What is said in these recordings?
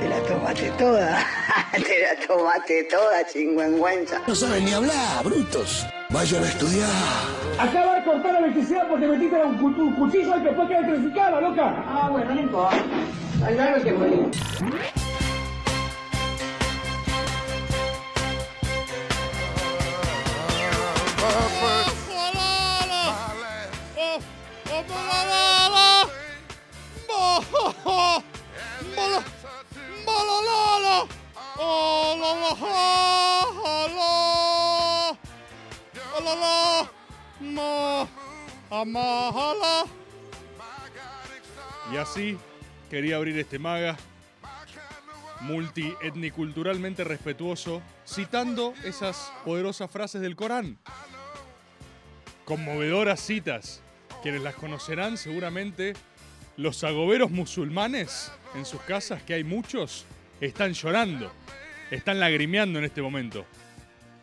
te la tomaste toda. te la tomaste toda, chingüengüenza. No saben ni hablar, brutos. Vayan a estudiar. Acaba de cortar la electricidad porque metiste un, cu- un cuchillo y después queda electrificada, loca. Ah, bueno, no importa. Al grano que morir. Y así quería abrir este maga multietniculturalmente respetuoso, citando esas poderosas frases del Corán. Conmovedoras citas. Quienes las conocerán seguramente, los agoberos musulmanes en sus casas, que hay muchos, están llorando, están lagrimeando en este momento.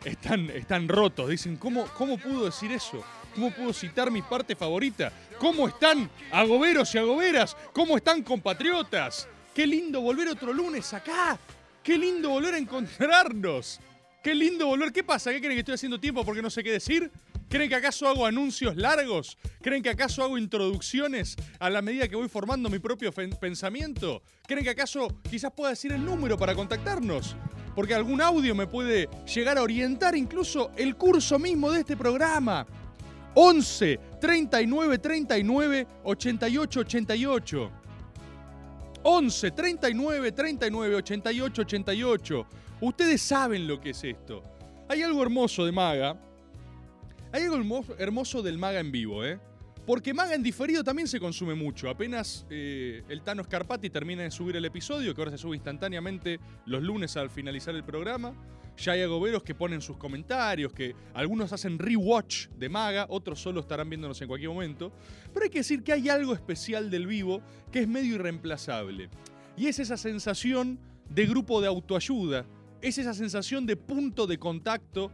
Están, están rotos. Dicen, ¿cómo, ¿cómo pudo decir eso? ¿Cómo pudo citar mi parte favorita? ¿Cómo están agoberos y agoberas? ¿Cómo están compatriotas? Qué lindo volver otro lunes acá. Qué lindo volver a encontrarnos. Qué lindo volver. ¿Qué pasa? ¿Qué creen que estoy haciendo tiempo porque no sé qué decir? ¿Creen que acaso hago anuncios largos? ¿Creen que acaso hago introducciones a la medida que voy formando mi propio pensamiento? ¿Creen que acaso quizás pueda decir el número para contactarnos? Porque algún audio me puede llegar a orientar incluso el curso mismo de este programa. 11 39 39 88 88. 11 39 39 88 88. Ustedes saben lo que es esto. Hay algo hermoso de Maga. Hay algo hermoso, del Maga en vivo, ¿eh? Porque Maga en diferido también se consume mucho. Apenas eh, el Tano Scarpati termina de subir el episodio, que ahora se sube instantáneamente los lunes al finalizar el programa. Ya hay agoberos que ponen sus comentarios, que algunos hacen rewatch de Maga, otros solo estarán viéndonos en cualquier momento. Pero hay que decir que hay algo especial del vivo que es medio irreemplazable. Y es esa sensación de grupo de autoayuda, es esa sensación de punto de contacto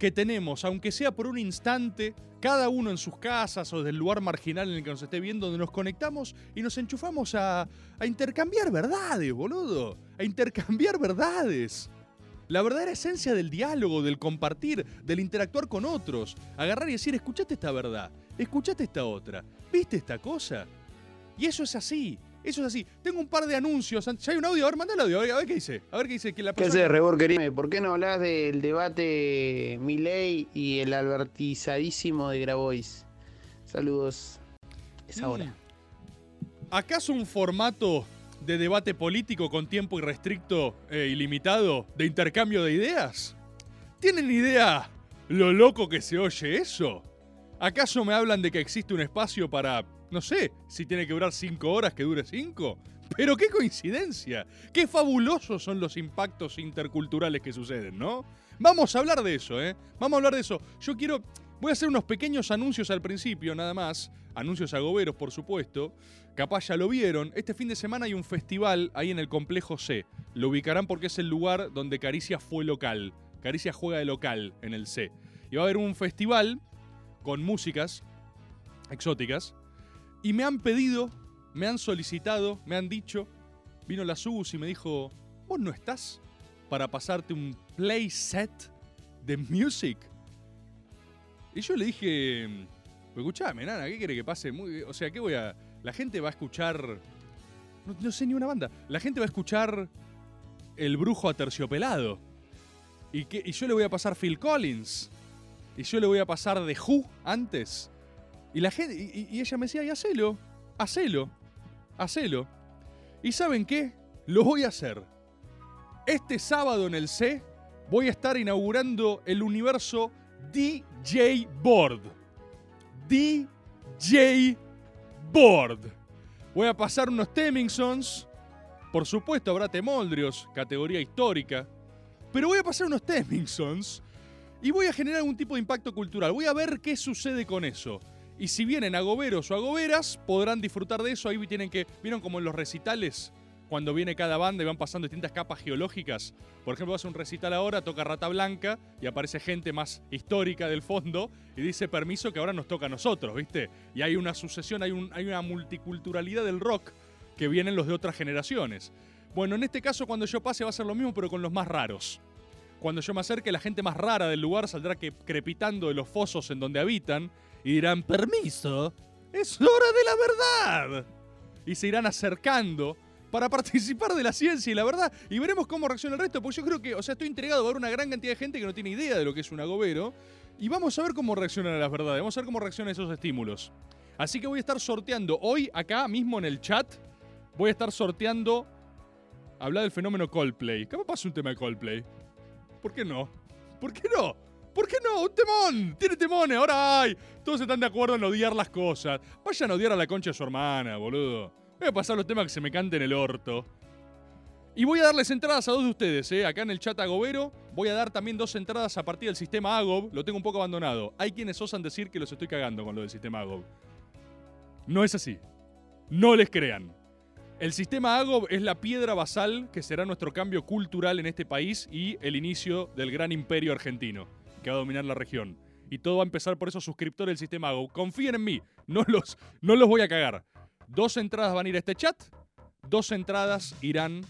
que tenemos, aunque sea por un instante, cada uno en sus casas o del lugar marginal en el que nos esté viendo, donde nos conectamos y nos enchufamos a, a intercambiar verdades, boludo. A intercambiar verdades. La verdadera esencia del diálogo, del compartir, del interactuar con otros. Agarrar y decir, escuchate esta verdad, escuchate esta otra, ¿viste esta cosa? Y eso es así, eso es así. Tengo un par de anuncios. Ya hay un audio, a ver, manda el audio, a ver, a ver qué dice. A ver qué dice. Que la ¿Qué persona- haces, Rebor querido? ¿Por qué no hablas del debate Milei y el albertizadísimo de Grabois? Saludos. Es ahora. Mm. ¿Acaso un formato de debate político con tiempo irrestricto e ilimitado de intercambio de ideas? ¿Tienen idea lo loco que se oye eso? ¿Acaso me hablan de que existe un espacio para, no sé, si tiene que durar cinco horas, que dure cinco? Pero qué coincidencia, qué fabulosos son los impactos interculturales que suceden, ¿no? Vamos a hablar de eso, ¿eh? Vamos a hablar de eso. Yo quiero, voy a hacer unos pequeños anuncios al principio, nada más. Anuncios agoberos, por supuesto. Capaz ya lo vieron. Este fin de semana hay un festival ahí en el complejo C. Lo ubicarán porque es el lugar donde Caricia fue local. Caricia juega de local en el C. Y va a haber un festival con músicas exóticas. Y me han pedido, me han solicitado, me han dicho. Vino la Sus y me dijo: ¿Vos no estás para pasarte un play set de music? Y yo le dije: Escuchame, nana, ¿qué quiere que pase? Muy, o sea, ¿qué voy a.? La gente va a escuchar. No, sé ni una banda. La gente va a escuchar El Brujo Aterciopelado. ¿Y, y yo le voy a pasar Phil Collins. Y yo le voy a pasar The Who antes. Y la gente. Y, ella me decía, y hacelo. Hacelo. Hacelo. ¿Y saben qué? Lo voy a hacer. Este sábado en el C voy a estar inaugurando el universo DJ Board. DJ Board. Voy a pasar unos Temingsons Por supuesto habrá Temoldrios, categoría histórica. Pero voy a pasar unos Temmingsons y voy a generar algún tipo de impacto cultural. Voy a ver qué sucede con eso. Y si vienen agoberos o agoberas, podrán disfrutar de eso. Ahí tienen que. ¿Vieron como en los recitales? Cuando viene cada banda y van pasando distintas capas geológicas. Por ejemplo, a un recital ahora, toca Rata Blanca y aparece gente más histórica del fondo y dice permiso que ahora nos toca a nosotros, ¿viste? Y hay una sucesión, hay, un, hay una multiculturalidad del rock que vienen los de otras generaciones. Bueno, en este caso, cuando yo pase, va a ser lo mismo, pero con los más raros. Cuando yo me acerque, la gente más rara del lugar saldrá que, crepitando de los fosos en donde habitan y dirán: Permiso, es hora de la verdad. Y se irán acercando para participar de la ciencia y la verdad. Y veremos cómo reacciona el resto, porque yo creo que, o sea, estoy entregado a ver una gran cantidad de gente que no tiene idea de lo que es un agobero. Y vamos a ver cómo reaccionan a las verdades, vamos a ver cómo reaccionan esos estímulos. Así que voy a estar sorteando hoy, acá mismo en el chat, voy a estar sorteando. Habla del fenómeno Coldplay. ¿Cómo pasa un tema de Coldplay? ¿Por qué no? ¿Por qué no? ¿Por qué no? ¡Un temón! ¡Tiene temones! Ahora hay. Todos están de acuerdo en odiar las cosas. Vayan a odiar a la concha de su hermana, boludo. Voy a pasar los temas que se me canten el orto. Y voy a darles entradas a dos de ustedes, ¿eh? Acá en el chat Agobero. Voy a dar también dos entradas a partir del sistema Agob. Lo tengo un poco abandonado. Hay quienes osan decir que los estoy cagando con lo del sistema Agob. No es así. No les crean. El sistema Agob es la piedra basal que será nuestro cambio cultural en este país y el inicio del gran imperio argentino que va a dominar la región. Y todo va a empezar por esos suscriptores del sistema Agob. Confíen en mí, no los, no los voy a cagar. Dos entradas van a ir a este chat, dos entradas irán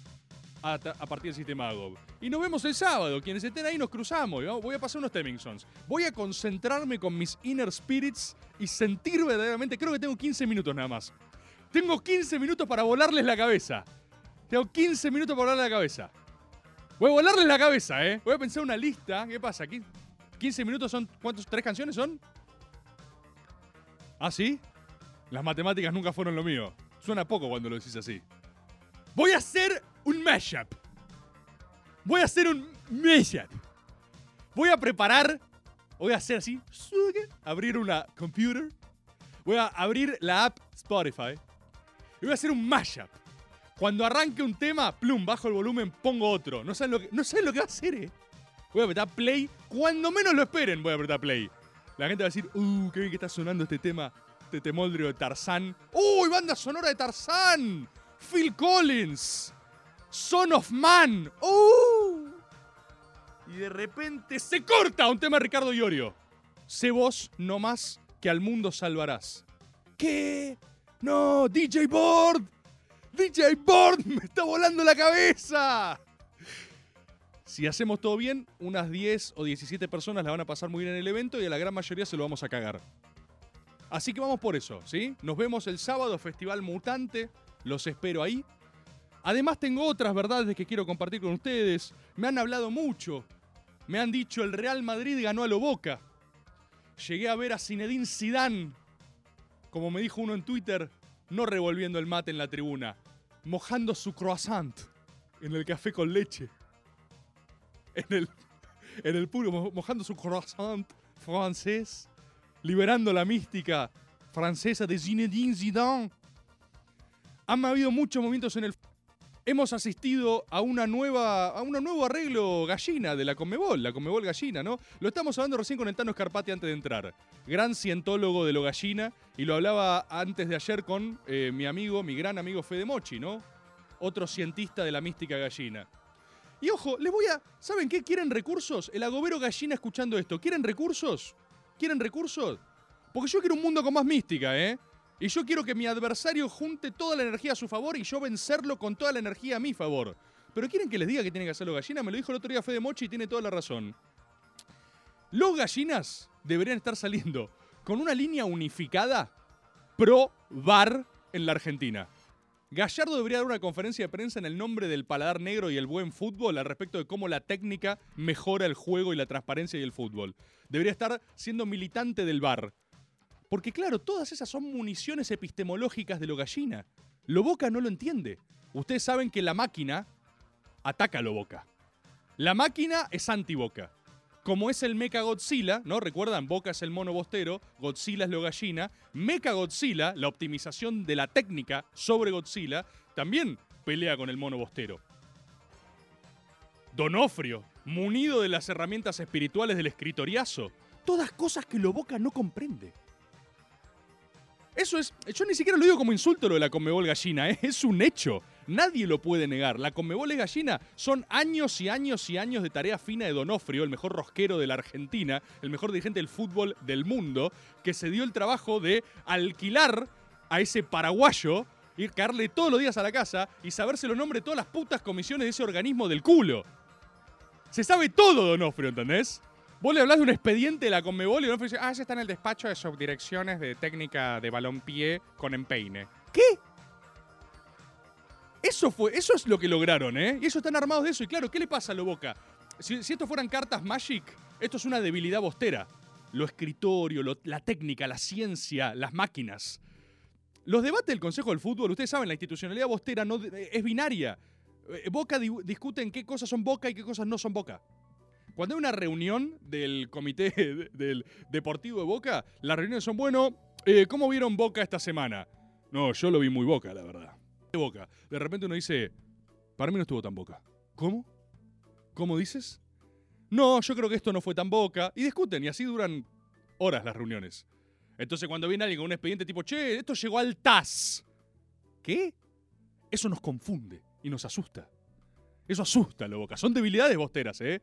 a, partir del sistema Agob. Y nos vemos el sábado. Quienes estén ahí nos cruzamos. Voy a pasar unos Temmingsons. Voy a concentrarme con mis inner spirits y sentir verdaderamente. Creo que tengo 15 minutos nada más. Tengo 15 minutos para volarles la cabeza. Tengo 15 minutos para volarles la cabeza. Voy a volarles la cabeza, ¿eh? Voy a pensar una lista. ¿Qué pasa? aquí? 15 minutos son. ¿Cuántos? ¿Tres canciones son? ¿Ah, sí? Las matemáticas nunca fueron lo mío. Suena poco cuando lo decís así. Voy a hacer un mashup. Voy a hacer un mashup. Voy a preparar. Voy a hacer así. Abrir una computer. Voy a abrir la app Spotify. Y voy a hacer un mashup. Cuando arranque un tema, plum, bajo el volumen, pongo otro. No saben lo que, no saben lo que va a hacer, eh. Voy a apretar play. Cuando menos lo esperen, voy a apretar play. La gente va a decir, uh, qué bien que está sonando este tema. Este temoldrio de Tarzán. ¡Uy, banda sonora de Tarzán! Phil Collins. Son of Man. ¡Uh! Y de repente se corta un tema de Ricardo Iorio. Sé vos no más que al mundo salvarás. ¿Qué? No, DJ Board. DJ Board me está volando la cabeza. Si hacemos todo bien, unas 10 o 17 personas la van a pasar muy bien en el evento y a la gran mayoría se lo vamos a cagar. Así que vamos por eso, ¿sí? Nos vemos el sábado, Festival Mutante. Los espero ahí. Además tengo otras verdades que quiero compartir con ustedes. Me han hablado mucho. Me han dicho el Real Madrid ganó a lo Boca. Llegué a ver a Zinedine Zidane, como me dijo uno en Twitter, no revolviendo el mate en la tribuna, mojando su croissant en el café con leche. En el, en el mo- mojando su croissant francés, liberando la mística francesa de Zinedine Zidane. Han habido muchos momentos en el hemos asistido a una nueva a un nuevo arreglo gallina de la Conmebol, la Conmebol gallina, ¿no? Lo estamos hablando recién con el Tano Scarpati antes de entrar. Gran cientólogo de lo gallina y lo hablaba antes de ayer con eh, mi amigo, mi gran amigo Fede Mochi, ¿no? Otro cientista de la mística gallina. Y ojo, les voy a. ¿Saben qué? ¿Quieren recursos? El agobero gallina escuchando esto. ¿Quieren recursos? ¿Quieren recursos? Porque yo quiero un mundo con más mística, ¿eh? Y yo quiero que mi adversario junte toda la energía a su favor y yo vencerlo con toda la energía a mi favor. Pero quieren que les diga que tienen que hacerlo gallina, me lo dijo el otro día Fede Mochi y tiene toda la razón. Los gallinas deberían estar saliendo con una línea unificada pro bar en la Argentina. Gallardo debería dar una conferencia de prensa en el nombre del paladar negro y el buen fútbol al respecto de cómo la técnica mejora el juego y la transparencia y el fútbol. Debería estar siendo militante del bar. Porque claro, todas esas son municiones epistemológicas de lo gallina. Lo Boca no lo entiende. Ustedes saben que la máquina ataca a lo Boca. La máquina es anti-Boca. Como es el Mecha Godzilla, ¿no? Recuerdan, Boca es el mono bostero, Godzilla es lo gallina. Mecha Godzilla, la optimización de la técnica sobre Godzilla, también pelea con el mono bostero. Donofrio, munido de las herramientas espirituales del escritoriazo. Todas cosas que lo Boca no comprende. Eso es, yo ni siquiera lo digo como insulto lo de la Conmebol gallina, ¿eh? es un hecho. Nadie lo puede negar. La Conmebol es gallina son años y años y años de tarea fina de Donofrio, el mejor rosquero de la Argentina, el mejor dirigente del fútbol del mundo, que se dio el trabajo de alquilar a ese paraguayo, ir caerle todos los días a la casa y saberse los nombres de todas las putas comisiones de ese organismo del culo. Se sabe todo, Donofrio, ¿entendés? Vos le hablás de un expediente de la Conmebol y Donofrio dice, ah, ese está en el despacho de subdirecciones de técnica de balompié con empeine. ¿Qué? Eso fue, eso es lo que lograron, ¿eh? Y eso están armados de eso. Y claro, ¿qué le pasa a lo Boca? Si, si esto fueran cartas Magic, esto es una debilidad bostera. Lo escritorio, la técnica, la ciencia, las máquinas. Los debates del Consejo del Fútbol, ustedes saben, la institucionalidad bostera no, es binaria. Eh, Boca di- discute en qué cosas son Boca y qué cosas no son Boca. Cuando hay una reunión del comité de- del deportivo de Boca, las reuniones son, bueno, eh, ¿cómo vieron Boca esta semana? No, yo lo vi muy Boca, la verdad. De Boca. De repente uno dice, para mí no estuvo tan Boca. ¿Cómo? ¿Cómo dices? No, yo creo que esto no fue tan Boca. Y discuten, y así duran horas las reuniones. Entonces cuando viene alguien con un expediente tipo, che, esto llegó al TAS. ¿Qué? Eso nos confunde y nos asusta. Eso asusta a lo Boca. Son debilidades bosteras, ¿eh?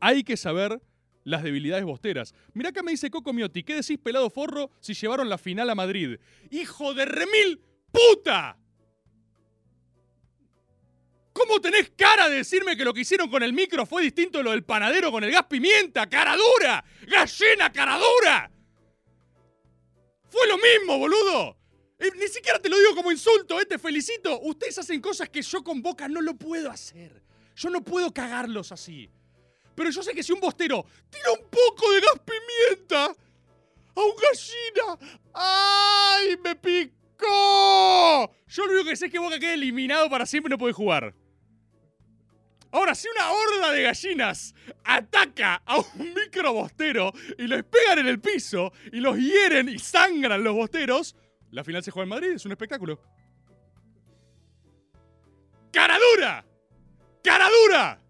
Hay que saber las debilidades bosteras. Mirá acá me dice Coco Miotti, ¿qué decís pelado forro si llevaron la final a Madrid? ¡Hijo de remil puta! ¿Cómo tenés cara de decirme que lo que hicieron con el micro fue distinto de lo del panadero con el gas pimienta? ¡Cara dura! ¡Gallina, cara dura! ¡Fue lo mismo, boludo! Eh, ni siquiera te lo digo como insulto, eh, te felicito. Ustedes hacen cosas que yo con Boca no lo puedo hacer. Yo no puedo cagarlos así. Pero yo sé que si un bostero tira un poco de gas pimienta a un gallina, ¡ay, me picó! Yo lo único que sé es que Boca queda eliminado para siempre y no puede jugar. Ahora, si una horda de gallinas ataca a un micro bostero y los pegan en el piso y los hieren y sangran los bosteros, la final se juega en Madrid, es un espectáculo. ¡Cara dura! ¡Cara dura!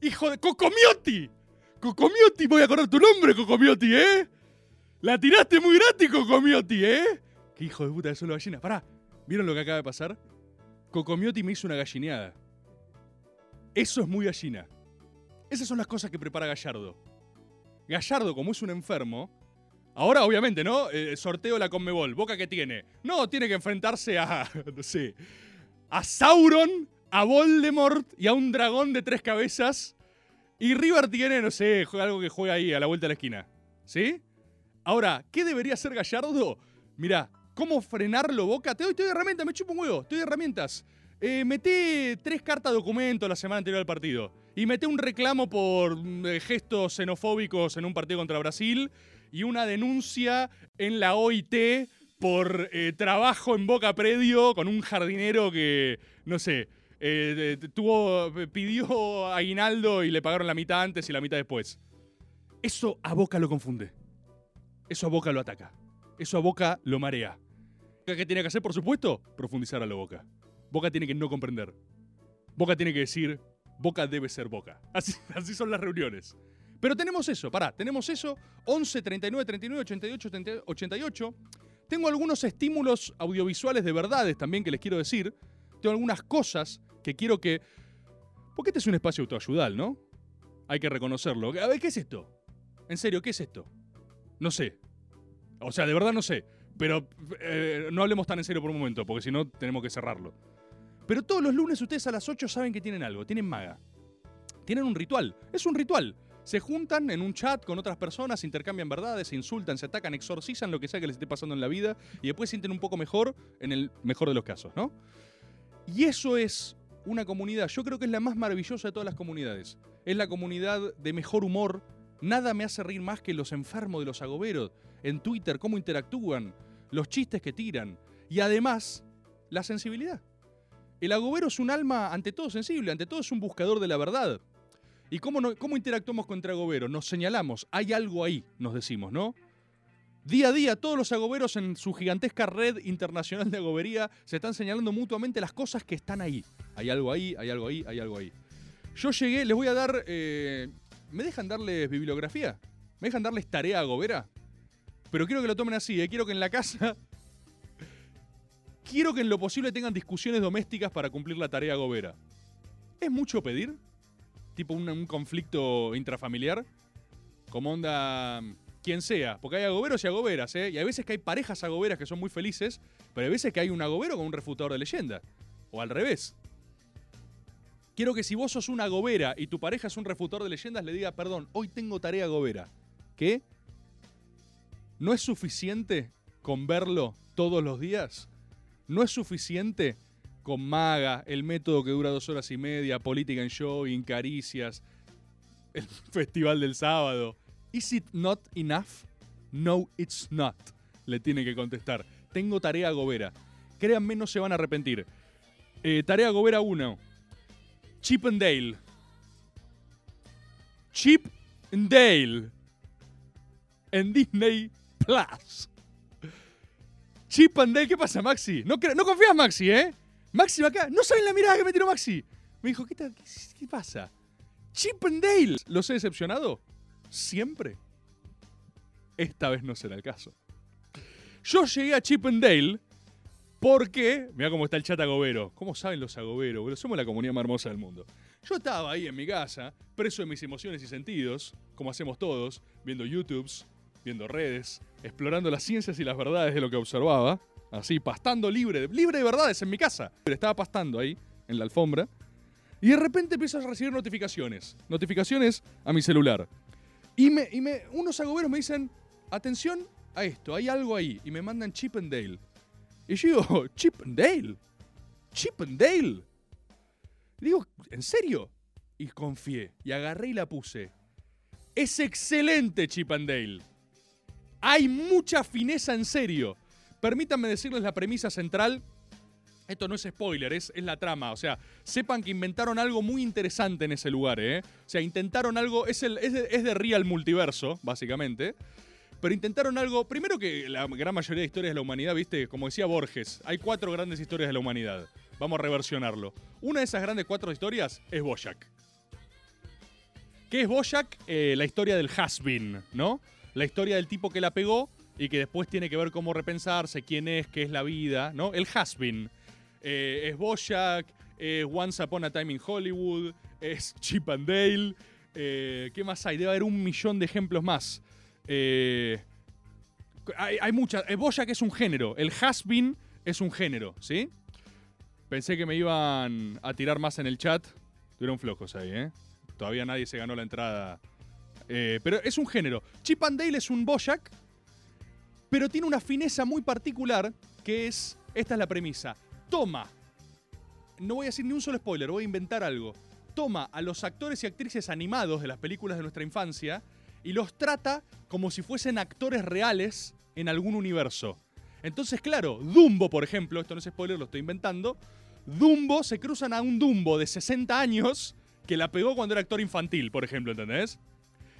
¡Hijo de Cocomiotti! Cocomiotti, voy a acordar tu nombre, Cocomiotti, ¿eh? La tiraste muy gratis, Cocomiotti, ¿eh? Qué hijo de puta de solo gallina. Pará, ¿vieron lo que acaba de pasar? Cocomiotti me hizo una gallineada. Eso es muy gallina. Esas son las cosas que prepara Gallardo. Gallardo, como es un enfermo, ahora obviamente, ¿no? Eh, sorteo la Conmebol. ¿Boca que tiene? No, tiene que enfrentarse a, no sé, a Sauron, a Voldemort y a un dragón de tres cabezas. Y River tiene, no sé, algo que juega ahí a la vuelta de la esquina. ¿Sí? Ahora, ¿qué debería hacer Gallardo? Mira, ¿cómo frenarlo Boca? Te doy, te doy herramientas, me chupo un huevo, te doy herramientas. Eh, meté tres cartas documento la semana anterior al partido. Y meté un reclamo por mm, eh, gestos xenofóbicos en un partido contra Brasil. Y una denuncia en la OIT por eh, trabajo en Boca Predio con un jardinero que, no sé, eh, tuvo, pidió aguinaldo y le pagaron la mitad antes y la mitad después. Eso a Boca lo confunde. Eso a Boca lo ataca. Eso a Boca lo marea. ¿Qué tiene que hacer, por supuesto? Profundizar a lo Boca. Boca tiene que no comprender. Boca tiene que decir, Boca debe ser Boca. Así, así son las reuniones. Pero tenemos eso, pará, tenemos eso. 11, 39, 39, 88, 38, 88. Tengo algunos estímulos audiovisuales de verdades también que les quiero decir. Tengo algunas cosas que quiero que... Porque este es un espacio autoayudal, ¿no? Hay que reconocerlo. A ver, ¿qué es esto? En serio, ¿qué es esto? No sé. O sea, de verdad no sé. Pero eh, no hablemos tan en serio por un momento, porque si no tenemos que cerrarlo. Pero todos los lunes ustedes a las 8 saben que tienen algo, tienen maga. Tienen un ritual. Es un ritual. Se juntan en un chat con otras personas, intercambian verdades, se insultan, se atacan, exorcizan lo que sea que les esté pasando en la vida y después sienten un poco mejor en el mejor de los casos, ¿no? Y eso es una comunidad, yo creo que es la más maravillosa de todas las comunidades. Es la comunidad de mejor humor. Nada me hace reír más que los enfermos de los agoberos. En Twitter, cómo interactúan, los chistes que tiran. Y además, la sensibilidad. El agobero es un alma ante todo sensible, ante todo es un buscador de la verdad. ¿Y cómo, no- cómo interactuamos contra agobero? Nos señalamos, hay algo ahí, nos decimos, ¿no? Día a día, todos los agoberos en su gigantesca red internacional de agobería se están señalando mutuamente las cosas que están ahí. Hay algo ahí, hay algo ahí, hay algo ahí. Yo llegué, les voy a dar. eh, ¿Me dejan darles bibliografía? ¿Me dejan darles tarea agobera? Pero quiero que lo tomen así, ¿eh? quiero que en la casa. Quiero que en lo posible tengan discusiones domésticas para cumplir la tarea agobera. ¿Es mucho pedir? Tipo un, un conflicto intrafamiliar. Como onda quien sea, porque hay agoberos y agoberas, ¿eh? Y hay veces que hay parejas agoberas que son muy felices, pero hay veces que hay un agobero con un refutador de leyenda. O al revés. Quiero que si vos sos una agobera y tu pareja es un refutador de leyendas, le diga, perdón, hoy tengo tarea agobera. ¿Qué? ¿No es suficiente con verlo todos los días? ¿No es suficiente con Maga, el método que dura dos horas y media, política en show, caricias, el festival del sábado? ¿Is it not enough? No, it's not. Le tiene que contestar. Tengo tarea gobera. Créanme, no se van a arrepentir. Eh, tarea gobera 1. Chip and Dale. Chip and Dale. En Disney Plus. Chip and Dale, ¿qué pasa, Maxi? No, no confías, Maxi, ¿eh? Maxi acá. No saben la mirada que me tiró Maxi. Me dijo, ¿qué, qué, pasa? Chip and Dale. ¿Los he decepcionado? Siempre. Esta vez no será el caso. Yo llegué a Chip and Dale porque. Mira cómo está el chat agobero. ¿Cómo saben los agoberos? Somos la comunidad más hermosa del mundo. Yo estaba ahí en mi casa, preso de mis emociones y sentidos, como hacemos todos, viendo YouTubes, viendo redes, explorando las ciencias y las verdades de lo que observaba. Así, pastando libre, libre de verdades en mi casa. Pero estaba pastando ahí, en la alfombra. Y de repente empiezo a recibir notificaciones. Notificaciones a mi celular. Y, me, y me, unos agoberos me dicen, atención a esto, hay algo ahí. Y me mandan Chip and Dale. Y yo digo, Chip and Dale. Chip and Dale. Y digo, ¿en serio? Y confié. Y agarré y la puse. Es excelente Chip and Dale. Hay mucha fineza en serio. Permítanme decirles la premisa central. Esto no es spoiler, es, es la trama. O sea, sepan que inventaron algo muy interesante en ese lugar, ¿eh? O sea, intentaron algo. Es, el, es, de, es de Real Multiverso, básicamente. Pero intentaron algo. Primero que la gran mayoría de historias de la humanidad, viste, como decía Borges, hay cuatro grandes historias de la humanidad. Vamos a reversionarlo. Una de esas grandes cuatro historias es Boyack. ¿Qué es Boyack? Eh, la historia del has-been, ¿no? La historia del tipo que la pegó y que después tiene que ver cómo repensarse, quién es, qué es la vida, ¿no? El has-been. Eh, es Boyack, es Once Upon a Time in Hollywood, es Chip and Dale. eh, ¿Qué más hay? Debe haber un millón de ejemplos más. Eh, hay, hay muchas. Eh, Boyack es un género. El has-been es un género, ¿sí? Pensé que me iban a tirar más en el chat. Tuvieron flojos ahí, ¿eh? Todavía nadie se ganó la entrada. Eh, pero es un género. Chip and Dale es un Boyack, pero tiene una fineza muy particular que es. Esta es la premisa. Toma. No voy a decir ni un solo spoiler, voy a inventar algo. Toma a los actores y actrices animados de las películas de nuestra infancia y los trata como si fuesen actores reales en algún universo. Entonces, claro, Dumbo, por ejemplo, esto no es spoiler, lo estoy inventando. Dumbo se cruzan a un Dumbo de 60 años que la pegó cuando era actor infantil, por ejemplo, ¿entendés?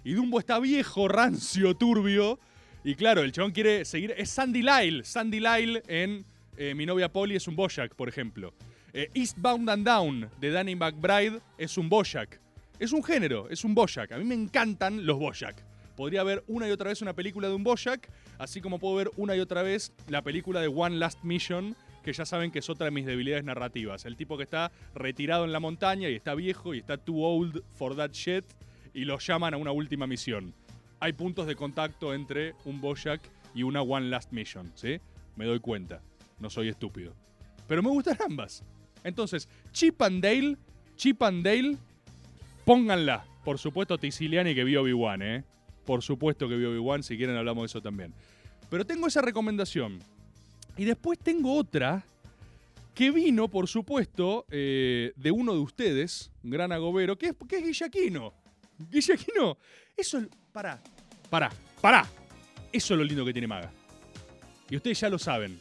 Y Dumbo está viejo, rancio, turbio. Y claro, el chabón quiere seguir. Es Sandy Lyle. Sandy Lyle en eh, Mi novia Polly es un Boyack, por ejemplo. Eh, Eastbound and Down de Danny McBride es un Boyack. Es un género, es un Boyack. A mí me encantan los Boyack. Podría ver una y otra vez una película de un Boyack, así como puedo ver una y otra vez la película de One Last Mission, que ya saben que es otra de mis debilidades narrativas. El tipo que está retirado en la montaña y está viejo y está too old for that shit y lo llaman a una última misión. Hay puntos de contacto entre un Boyack y una One Last Mission, ¿sí? Me doy cuenta. No soy estúpido. Pero me gustan ambas. Entonces, Chip and Dale, Chip and Dale, pónganla. Por supuesto, Tisiliani que vio Obi-Wan, ¿eh? Por supuesto que vio Obi-Wan, si quieren hablamos de eso también. Pero tengo esa recomendación. Y después tengo otra que vino, por supuesto, eh, de uno de ustedes, un gran agobero, que es, que es Guillaquino. Guillaquino, eso, pará, pará, pará. Eso es lo lindo que tiene Maga. Y ustedes ya lo saben.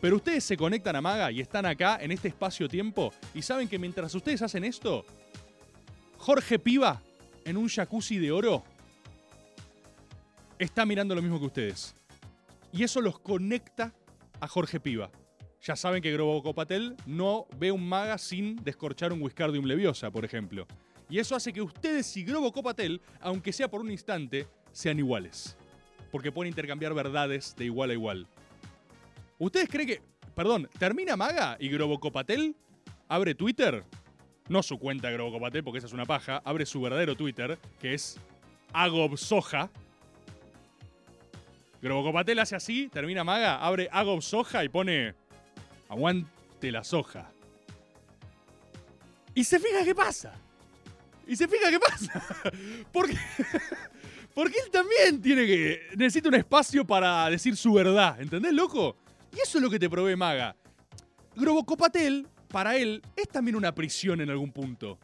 Pero ustedes se conectan a Maga y están acá en este espacio-tiempo y saben que mientras ustedes hacen esto, Jorge Piva, en un jacuzzi de oro, está mirando lo mismo que ustedes. Y eso los conecta a Jorge Piva. Ya saben que Grobo Patel no ve un maga sin descorchar un Wiscardium Leviosa, por ejemplo. Y eso hace que ustedes y Grobo Copatel, aunque sea por un instante, sean iguales. Porque pueden intercambiar verdades de igual a igual. ¿Ustedes creen que, perdón, termina Maga y Grobo Copatel abre Twitter? No su cuenta Grobo Copatel, porque esa es una paja. Abre su verdadero Twitter, que es Agob Soja. Grobo Copatel hace así, termina Maga, abre Agob Soja y pone aguante la soja. Y se fija qué pasa. Y se fija qué pasa. Porque, porque él también tiene que. Necesita un espacio para decir su verdad. ¿Entendés, loco? Y eso es lo que te provee Maga. Grobocopatel, para él, es también una prisión en algún punto.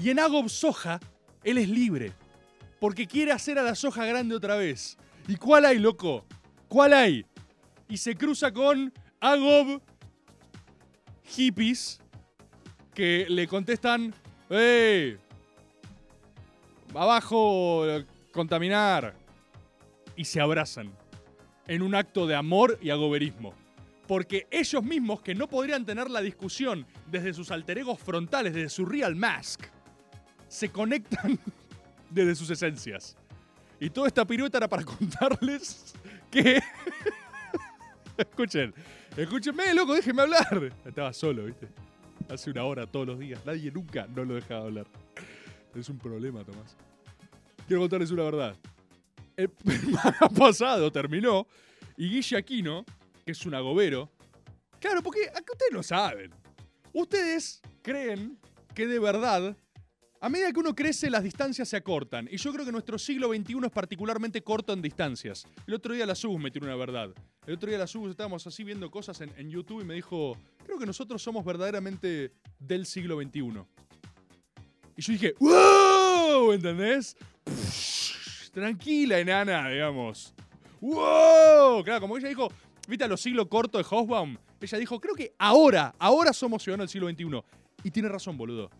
Y en Agob Soja, él es libre. Porque quiere hacer a la soja grande otra vez. ¿Y cuál hay, loco? ¿Cuál hay? Y se cruza con Agob hippies que le contestan, ¡Ey! Abajo, contaminar. Y se abrazan en un acto de amor y agoberismo. Porque ellos mismos, que no podrían tener la discusión desde sus alter egos frontales, desde su real mask, se conectan desde sus esencias. Y toda esta pirueta era para contarles que. Escuchen, escúchenme, loco, déjenme hablar. Estaba solo, ¿viste? Hace una hora todos los días. Nadie nunca no lo dejaba hablar. Es un problema, Tomás. Quiero contarles una verdad. El pasado terminó y Guille Aquino, que es un agobero. Claro, porque ustedes lo saben. Ustedes creen que de verdad, a medida que uno crece, las distancias se acortan. Y yo creo que nuestro siglo XXI es particularmente corto en distancias. El otro día la Subus me tiró una verdad. El otro día la Subus estábamos así viendo cosas en, en YouTube y me dijo, creo que nosotros somos verdaderamente del siglo XXI. Y yo dije, ¡Wow! ¿Entendés? Tranquila, enana, digamos. ¡Wow! Claro, como ella dijo, ¿viste a los siglos cortos de Hofbaum? Ella dijo, creo que ahora, ahora somos ciudadanos del siglo XXI. Y tiene razón, boludo.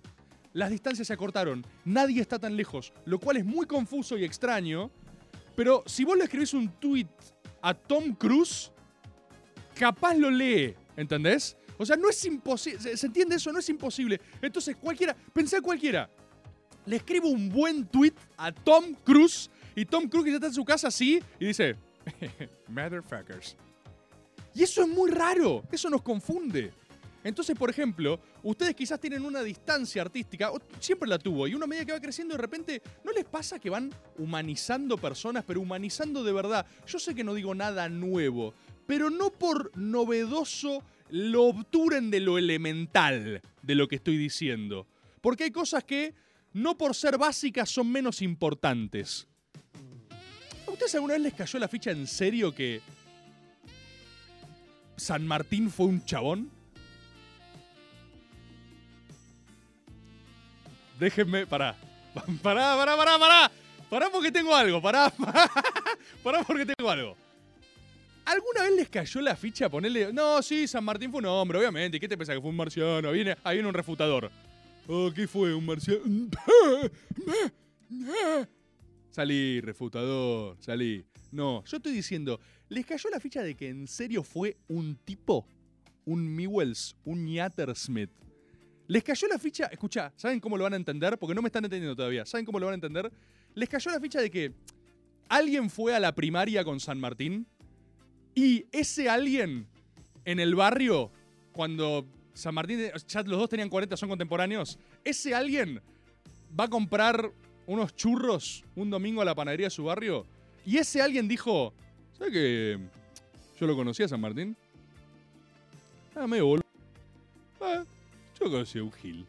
Las distancias se acortaron, nadie está tan lejos, lo cual es muy confuso y extraño. Pero si vos le escribís un tweet a Tom Cruise, capaz lo lee, ¿entendés? O sea, no es imposible. ¿Se, entiende eso? No es imposible. Entonces, cualquiera, pensé cualquiera. Le escribo un buen tweet a Tom Cruise y Tom Cruise está en su casa así y dice, motherfuckers. Y eso es muy raro, eso nos confunde. Entonces, por ejemplo, ustedes quizás tienen una distancia artística, o siempre la tuvo, y una medida que va creciendo de repente, ¿no les pasa que van humanizando personas, pero humanizando de verdad? Yo sé que no digo nada nuevo, pero no por novedoso lo obturen de lo elemental de lo que estoy diciendo. Porque hay cosas que, no por ser básicas, son menos importantes. ¿A ustedes alguna vez les cayó la ficha en serio que San Martín fue un chabón? Déjenme, pará. Pará, pará, pará, pará. Pará porque tengo algo, pará. Pará porque tengo algo. ¿Alguna vez les cayó la ficha ponerle.? No, sí, San Martín fue un hombre, obviamente. ¿Qué te pensás que fue un marciano? Ahí viene, ahí un refutador. Oh, ¿qué fue? ¿Un marciano? Salí, refutador, salí. No, yo estoy diciendo, ¿les cayó la ficha de que en serio fue un tipo? Un Mewells, un Smith. ¿Les cayó la ficha? Escucha, ¿saben cómo lo van a entender? Porque no me están entendiendo todavía. ¿Saben cómo lo van a entender? ¿Les cayó la ficha de que alguien fue a la primaria con San Martín? Y ese alguien en el barrio, cuando San Martín, los dos tenían 40, son contemporáneos, ese alguien va a comprar unos churros un domingo a la panadería de su barrio y ese alguien dijo, ¿sabes que yo lo conocía a San Martín? Ah, medio boludo. Ah, yo conocí a un Gil.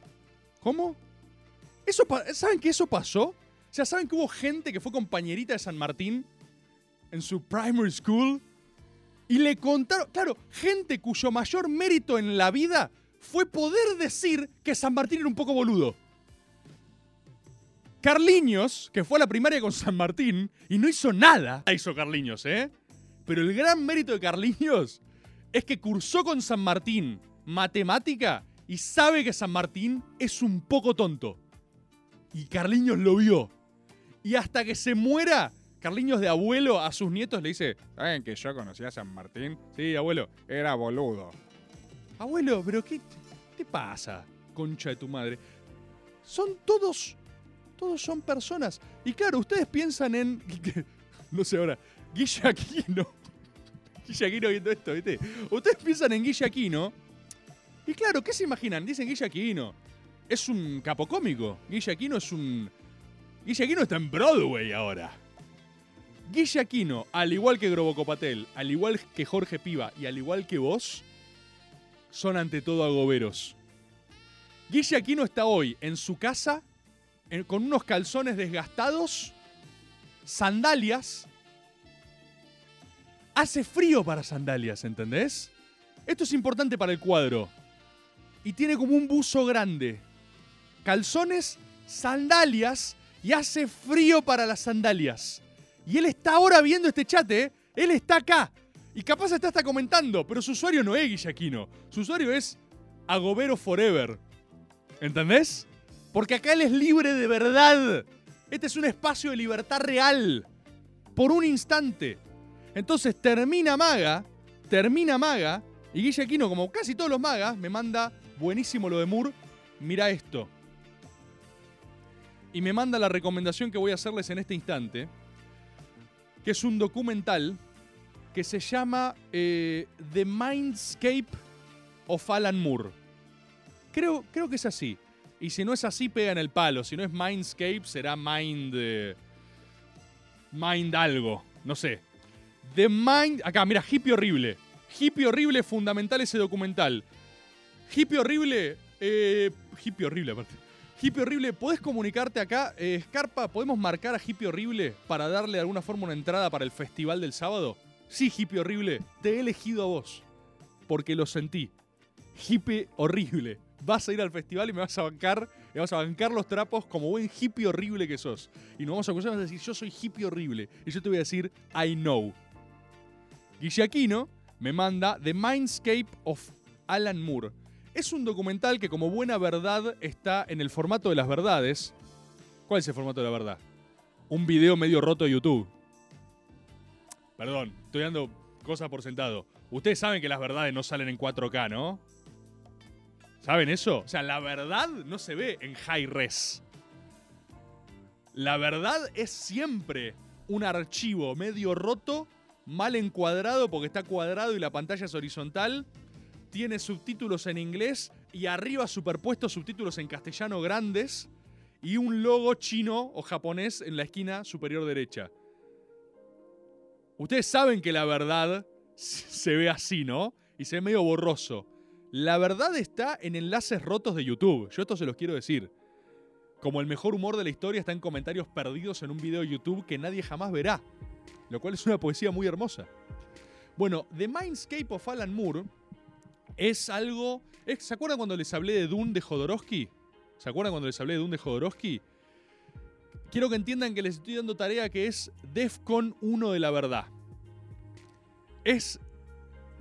¿Cómo? Eso ¿Saben que eso pasó? O sea, ¿saben que hubo gente que fue compañerita de San Martín en su primary school? Y le contaron, claro, gente cuyo mayor mérito en la vida fue poder decir que San Martín era un poco boludo. Carliños, que fue a la primaria con San Martín y no hizo nada, hizo Carliños, ¿eh? Pero el gran mérito de Carliños es que cursó con San Martín matemática y sabe que San Martín es un poco tonto. Y Carliños lo vio. Y hasta que se muera, Carliños de abuelo a sus nietos le dice, ¿saben que yo conocía a San Martín? Sí, abuelo, era boludo. Abuelo, pero ¿qué te pasa, concha de tu madre? Son todos, todos son personas. Y claro, ustedes piensan en, no sé ahora, Guille Aquino. Guille Aquino viendo esto, ¿viste? Ustedes piensan en Guille Aquino. Y claro, ¿qué se imaginan? Dicen Guille Aquino. Es un capo cómico. Guille Aquino es un... Guille Aquino está en Broadway ahora. Guille Aquino, al igual que Grobo Copatel, al igual que Jorge Piva y al igual que vos, son ante todo agoberos. Guille Aquino está hoy en su casa con unos calzones desgastados, sandalias. Hace frío para sandalias, ¿entendés? Esto es importante para el cuadro. Y tiene como un buzo grande. Calzones, sandalias y hace frío para las sandalias. Y él está ahora viendo este chat, ¿eh? Él está acá. Y capaz está hasta comentando, pero su usuario no es Guillaquino. Su usuario es Agobero Forever. ¿Entendés? Porque acá él es libre de verdad. Este es un espacio de libertad real. Por un instante. Entonces termina Maga, termina Maga, y Guillaquino, como casi todos los magas, me manda buenísimo lo de Moore. Mira esto. Y me manda la recomendación que voy a hacerles en este instante, que es un documental que se llama eh, The Mindscape of Alan Moore. Creo, creo que es así. Y si no es así, pega en el palo. Si no es Mindscape, será Mind. eh, mind algo. No sé. The Mind. Acá, mira, hippie horrible. Hippie horrible, fundamental ese documental. Hippie horrible. Eh, hippie horrible, aparte. Hippie horrible, ¿podés comunicarte acá? Eh, Scarpa, ¿podemos marcar a Hippie horrible para darle de alguna forma una entrada para el festival del sábado? Sí, Hippie horrible, te he elegido a vos. Porque lo sentí. Hippie horrible. Vas a ir al festival y me vas a bancar, me vas a bancar los trapos como buen hippie horrible que sos. Y nos vamos a acusar y vas a decir, yo soy hippie horrible. Y yo te voy a decir, I know. Guillaquino me manda The Mindscape of Alan Moore. Es un documental que como buena verdad está en el formato de las verdades. ¿Cuál es el formato de la verdad? Un video medio roto de YouTube. Perdón, estoy dando cosas por sentado. Ustedes saben que las verdades no salen en 4K, ¿no? ¿Saben eso? O sea, la verdad no se ve en high res. La verdad es siempre un archivo medio roto, mal encuadrado porque está cuadrado y la pantalla es horizontal. Tiene subtítulos en inglés y arriba superpuestos subtítulos en castellano grandes y un logo chino o japonés en la esquina superior derecha. Ustedes saben que la verdad se ve así, ¿no? Y se ve medio borroso. La verdad está en enlaces rotos de YouTube. Yo esto se los quiero decir. Como el mejor humor de la historia está en comentarios perdidos en un video de YouTube que nadie jamás verá. Lo cual es una poesía muy hermosa. Bueno, The Mindscape of Alan Moore es algo... ¿Se acuerdan cuando les hablé de Dune de Jodorowsky? ¿Se acuerdan cuando les hablé de Dune de Jodorowsky? Quiero que entiendan que les estoy dando tarea que es DEFCON 1 de la verdad. Es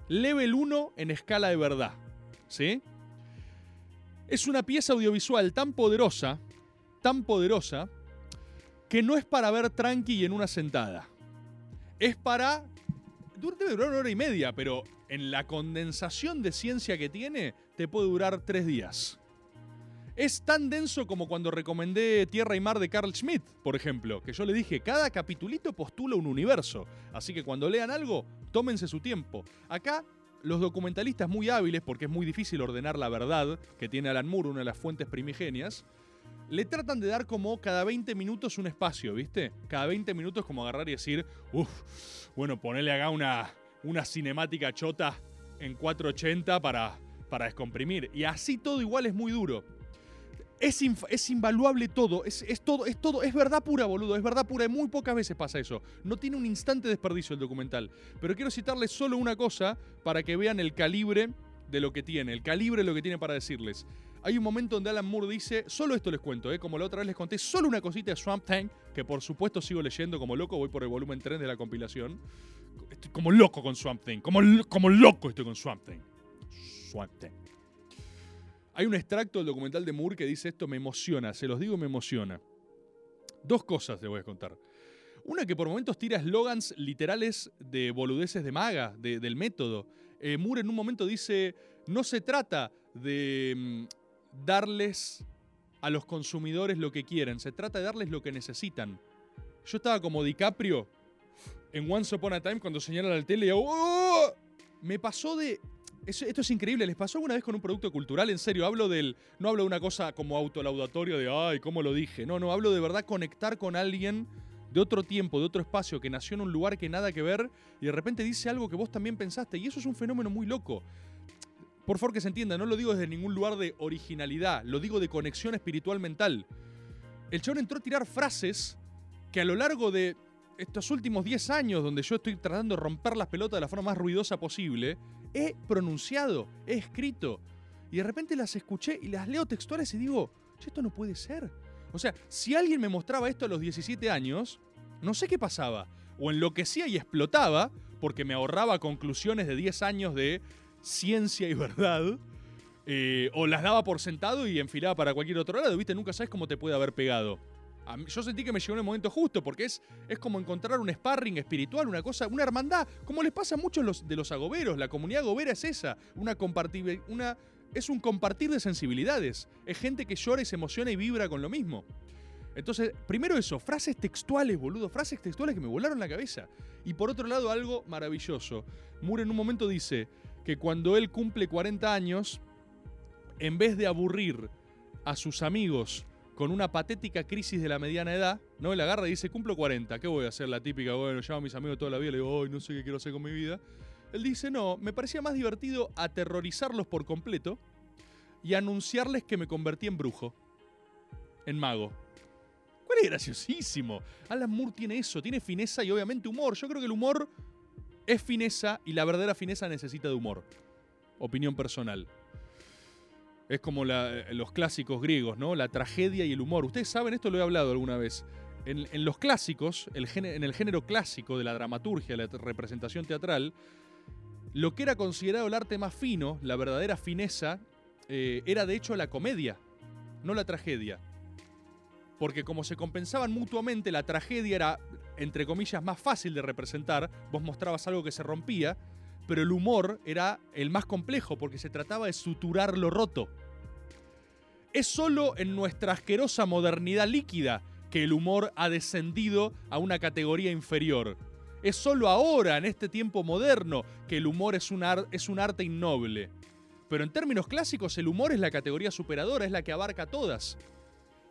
level 1 en escala de verdad. ¿Sí? Es una pieza audiovisual tan poderosa, tan poderosa, que no es para ver tranqui y en una sentada. Es para... Debe durar una hora y media, pero en la condensación de ciencia que tiene, te puede durar tres días. Es tan denso como cuando recomendé Tierra y Mar de Carl Schmitt, por ejemplo, que yo le dije, cada capitulito postula un universo, así que cuando lean algo, tómense su tiempo. Acá, los documentalistas muy hábiles, porque es muy difícil ordenar la verdad que tiene Alan Moore, una de las fuentes primigenias, le tratan de dar como cada 20 minutos un espacio, ¿viste? Cada 20 minutos como agarrar y decir, uff, bueno, ponerle acá una, una cinemática chota en 480 para, para descomprimir. Y así todo igual es muy duro. Es, es invaluable todo, es, es todo, es todo, es verdad pura, boludo, es verdad pura, y muy pocas veces pasa eso. No tiene un instante de desperdicio el documental. Pero quiero citarles solo una cosa para que vean el calibre de lo que tiene, el calibre de lo que tiene para decirles. Hay un momento donde Alan Moore dice, solo esto les cuento, ¿eh? como la otra vez les conté, solo una cosita de Swamp Tank, que por supuesto sigo leyendo como loco, voy por el volumen 3 de la compilación. Estoy como loco con Swamp Thing, como, como loco estoy con Swamp Thing. Swamp Thing. Hay un extracto del documental de Moore que dice esto me emociona, se los digo me emociona. Dos cosas les voy a contar. Una que por momentos tira eslogans literales de boludeces de maga, de- del método. Eh, Moore en un momento dice, no se trata de mm, darles a los consumidores lo que quieren, se trata de darles lo que necesitan. Yo estaba como DiCaprio en Once Upon a Time cuando señala la tele y "Oh". me pasó de... es- esto es increíble, ¿les pasó alguna vez con un producto cultural? En serio, hablo del... No hablo de una cosa como autolaudatorio de, ay, ¿cómo lo dije? No, no, hablo de verdad conectar con alguien de otro tiempo, de otro espacio, que nació en un lugar que nada que ver y de repente dice algo que vos también pensaste. Y eso es un fenómeno muy loco. Por favor que se entienda, no lo digo desde ningún lugar de originalidad, lo digo de conexión espiritual mental. El chabón entró a tirar frases que a lo largo de estos últimos 10 años, donde yo estoy tratando de romper las pelotas de la forma más ruidosa posible, he pronunciado, he escrito. Y de repente las escuché y las leo textuales y digo, "Che, esto no puede ser. O sea, si alguien me mostraba esto a los 17 años, no sé qué pasaba. O enloquecía y explotaba porque me ahorraba conclusiones de 10 años de ciencia y verdad. eh, o las daba por sentado y enfilaba para cualquier otro lado, ¿viste? Nunca sabes cómo te puede haber pegado. Yo sentí que me llegó en el momento justo, porque es, es como encontrar un sparring espiritual, una cosa, una hermandad, como les pasa a muchos los, de los agoberos. La comunidad agobera es esa, una una, es un compartir de sensibilidades. Es gente que llora y se emociona y vibra con lo mismo. Entonces, primero eso, frases textuales, boludo, frases textuales que me volaron la cabeza. Y por otro lado, algo maravilloso. Moore en un momento dice que cuando él cumple 40 años, en vez de aburrir a sus amigos con una patética crisis de la mediana edad, ¿no? Él agarra y dice, cumplo 40, ¿qué voy a hacer? La típica, bueno, llamo a mis amigos toda la vida y le digo, hoy no sé qué quiero hacer con mi vida. Él dice, no, me parecía más divertido aterrorizarlos por completo y anunciarles que me convertí en brujo, en mago. ¿Cuál es graciosísimo? Alan Moore tiene eso, tiene fineza y obviamente humor. Yo creo que el humor es fineza y la verdadera fineza necesita de humor. Opinión personal. Es como la- los clásicos griegos, ¿no? La tragedia y el humor. Ustedes saben, esto lo he hablado alguna vez. En, los clásicos, el géne- en el género clásico de la dramaturgia, la representación teatral, lo que era considerado el arte más fino, la verdadera fineza, eh, era de hecho la comedia, no la tragedia. Porque como se compensaban mutuamente, la tragedia era, entre comillas, más fácil de representar, vos mostrabas algo que se rompía, pero el humor era el más complejo porque se trataba de suturar lo roto. Es solo en nuestra asquerosa modernidad líquida que el humor ha descendido a una categoría inferior. Es solo ahora, en este tiempo moderno, que el humor es un, es un arte innoble. Pero en términos clásicos, el humor es la categoría superadora, es la que abarca todas.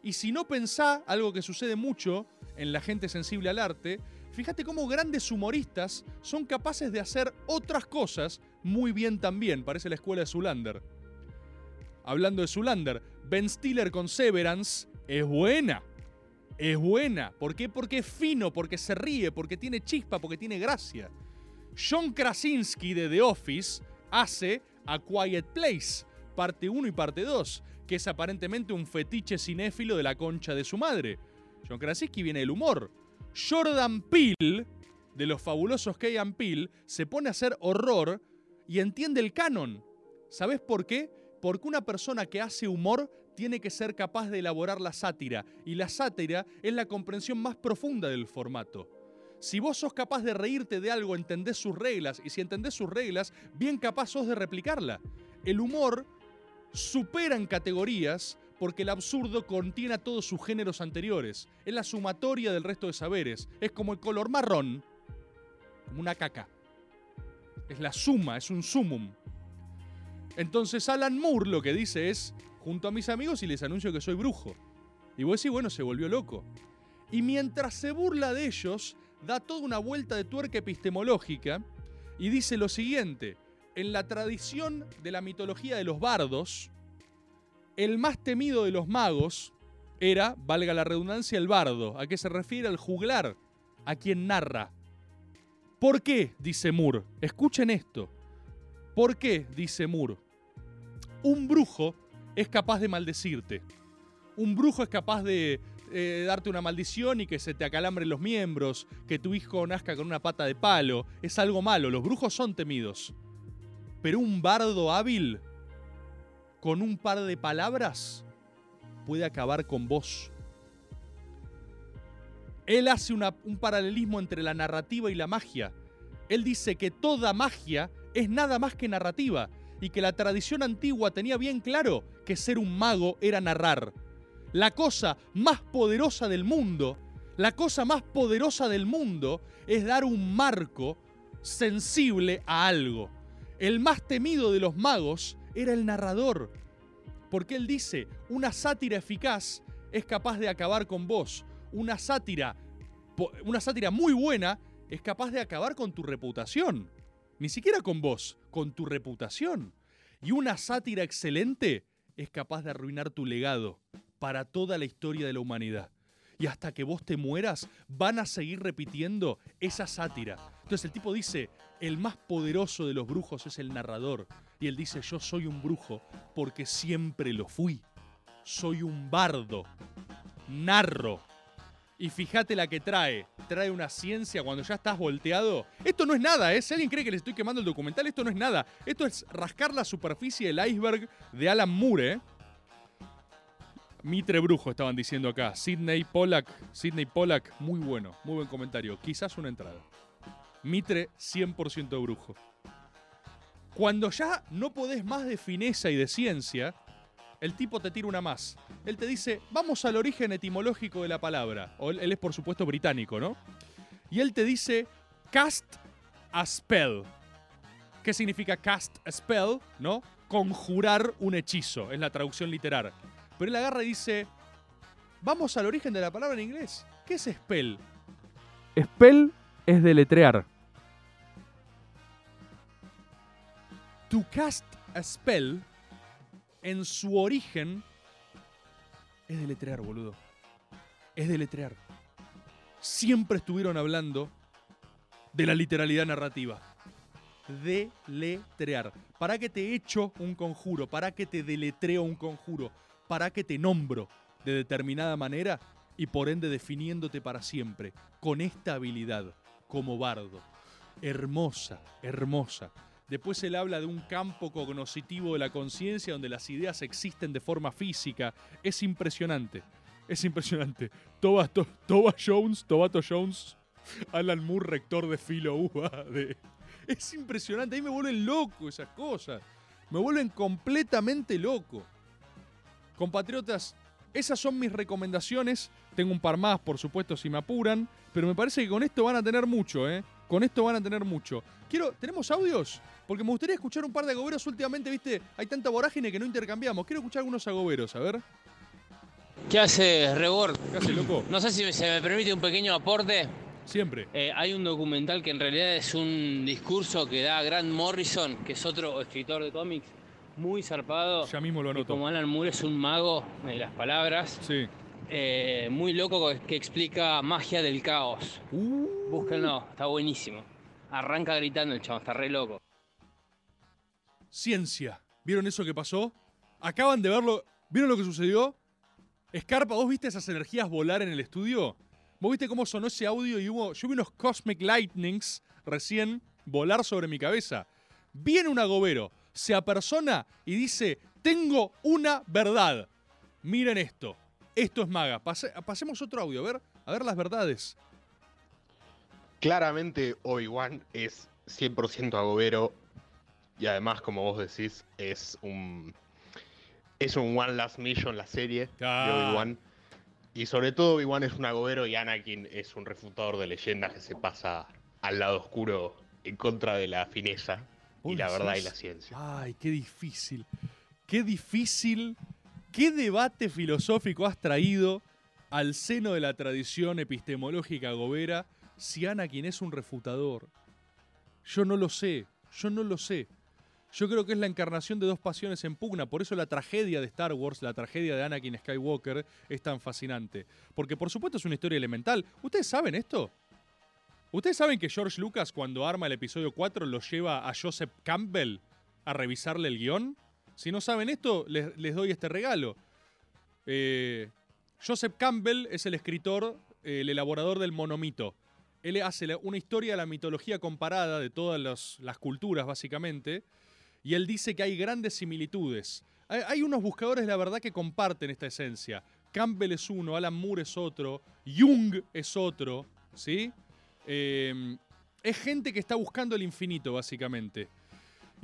Y si no pensá, algo que sucede mucho en la gente sensible al arte, fíjate cómo grandes humoristas son capaces de hacer otras cosas muy bien también, parece la escuela de Zulander. Hablando de Zulander, Ben Stiller con Severance es buena. Es buena. ¿Por qué? Porque es fino, porque se ríe, porque tiene chispa, porque tiene gracia. John Krasinski de The Office hace A Quiet Place, parte 1 y parte 2, que es aparentemente un fetiche cinéfilo de la concha de su madre. John Krasinski viene del humor. Jordan Peele, de los fabulosos Key Peele, se pone a hacer horror y entiende el canon. ¿Sabes por qué? Porque una persona que hace humor tiene que ser capaz de elaborar la sátira, y la sátira es la comprensión más profunda del formato. Si vos sos capaz de reírte de algo, entendés sus reglas, y si entendés sus reglas, bien capaz sos de replicarla. El humor supera en categorías porque el absurdo contiene a todos sus géneros anteriores. Es la sumatoria del resto de saberes. Es como el color marrón, como una caca. Es la suma, es un sumum. Entonces Alan Moore lo que dice es, junto a mis amigos y les anuncio que soy brujo. Y vos decís, bueno, se volvió loco. Y mientras se burla de ellos, da toda una vuelta de tuerca epistemológica y dice lo siguiente, en la tradición de la mitología de los bardos, el más temido de los magos era, valga la redundancia, el bardo. ¿A qué se refiere? Al juglar, a quien narra. ¿Por qué? dice Moore. Escuchen esto. ¿Por qué? dice Moore. Un brujo es capaz de maldecirte. Un brujo es capaz de eh, darte una maldición y que se te acalambren los miembros, que tu hijo nazca con una pata de palo. Es algo malo. Los brujos son temidos. Pero un bardo hábil, con un par de palabras, puede acabar con vos. Él hace un paralelismo entre la narrativa y la magia. Él dice que toda magia es nada más que narrativa y que la tradición antigua tenía bien claro que ser un mago era narrar. La cosa más poderosa del mundo, la cosa más poderosa del mundo es dar un marco sensible a algo. El más temido de los magos era el narrador, porque él dice, una sátira eficaz es capaz de acabar con vos. Una sátira, una sátira muy buena es capaz de acabar con tu reputación. Ni siquiera con vos, con tu reputación. Y una sátira excelente es capaz de arruinar tu legado para toda la historia de la humanidad. Y hasta que vos te mueras, van a seguir repitiendo esa sátira. Entonces el tipo dice, el más poderoso de los brujos es el narrador. Y él dice, yo soy un brujo porque siempre lo fui. Soy un bardo. Narro. Y fíjate la que trae. Trae una ciencia cuando ya estás volteado. Esto no es nada, ¿eh? Si alguien cree que le estoy quemando el documental, esto no es nada. Esto es rascar la superficie del iceberg de Alan Moore, ¿eh? Mitre Brujo estaban diciendo acá. Sidney Pollack. Sidney Pollack, muy bueno, muy buen comentario. Quizás una entrada. Mitre 100% brujo. Cuando ya no podés más de fineza y de ciencia, el tipo te tira una más. Él te dice, vamos al origen etimológico de la palabra. O él, es por supuesto británico, ¿no? Y él te dice, cast a spell. ¿Qué significa cast a spell? ¿No? Conjurar un hechizo, es la traducción literal. Pero él agarra y dice, vamos al origen de la palabra en inglés. ¿Qué es spell? Spell es deletrear. To cast a spell, en su origen, es deletrear, boludo. Es deletrear. Siempre estuvieron hablando de la literalidad narrativa. Deletrear. ¿Para que te echo un conjuro? ¿Para que te deletreo un conjuro? ¿Para que te nombro de determinada manera? Y por ende definiéndote para siempre. Con esta habilidad, como bardo. Hermosa, hermosa. Después él habla de un campo cognoscitivo de la conciencia donde las ideas existen de forma física. Es impresionante. Es impresionante. Toba, To- Jones, Tobato Jones, Alan Moore, rector de Filo UBA. Es impresionante. Ahí me vuelven loco esas cosas. Me vuelven completamente loco. Compatriotas, esas son mis recomendaciones. Tengo un par más, por supuesto, si me apuran. Pero me parece que con esto van a tener mucho, ¿eh? Con esto van a tener mucho. Quiero, ¿tenemos audios? Porque me gustaría escuchar un par de agoberos últimamente, ¿viste? Hay tanta vorágine que no intercambiamos. Quiero escuchar algunos agoberos, a ver. ¿Qué hace Rebord? ¿Qué hace, loco? No sé si se me permite un pequeño aporte. Siempre. Eh, hay un documental que en realidad es un discurso que da Grant Morrison, que es otro escritor de cómics muy zarpado. Ya mismo lo Y anoto. como Alan Moore es un mago de las palabras, Sí. Eh, muy loco que explica magia del caos. Uh. Búsquenlo, está buenísimo. Arranca gritando el chavo, está re loco. Ciencia. ¿Vieron eso que pasó? Acaban de verlo. ¿Vieron lo que sucedió? Escarpa, ¿vos viste esas energías volar en el estudio? ¿Vos viste cómo sonó ese audio y hubo. Yo vi unos Cosmic Lightnings recién volar sobre mi cabeza. Viene un agobero, se apersona y dice: Tengo una verdad. Miren esto. Esto es maga. Pase- pasemos otro audio, a ver, a ver las verdades. Claramente Obi-Wan es 100% agobero y además, como vos decís, es un es un One Last Mission la serie de Obi-Wan. Y sobre todo Obi-Wan es un agobero y Anakin es un refutador de leyendas que se pasa al lado oscuro en contra de la fineza y ¿Vos la verdad y la ciencia. Ay, qué difícil. Qué difícil. ¿Qué debate filosófico has traído al seno de la tradición epistemológica gobera si Anakin es un refutador? Yo no lo sé. Yo no lo sé. Yo creo que es la encarnación de dos pasiones en pugna. Por eso la tragedia de Star Wars, la tragedia de Anakin Skywalker, es tan fascinante. Porque por supuesto es una historia elemental. ¿Ustedes saben esto? ¿Ustedes saben que George Lucas cuando arma el episodio 4 lo lleva a Joseph Campbell a revisarle el guion? Si no saben esto, les, les doy este regalo. Eh, Joseph Campbell es el escritor, el elaborador del monomito. Él hace una historia de la mitología comparada de todas las, culturas, básicamente, y él dice que hay grandes similitudes. Hay, unos buscadores la verdad que comparten esta esencia. Campbell es uno, Alan Moore es otro, Jung es otro, ¿sí? Eh, es gente que está buscando el infinito, básicamente.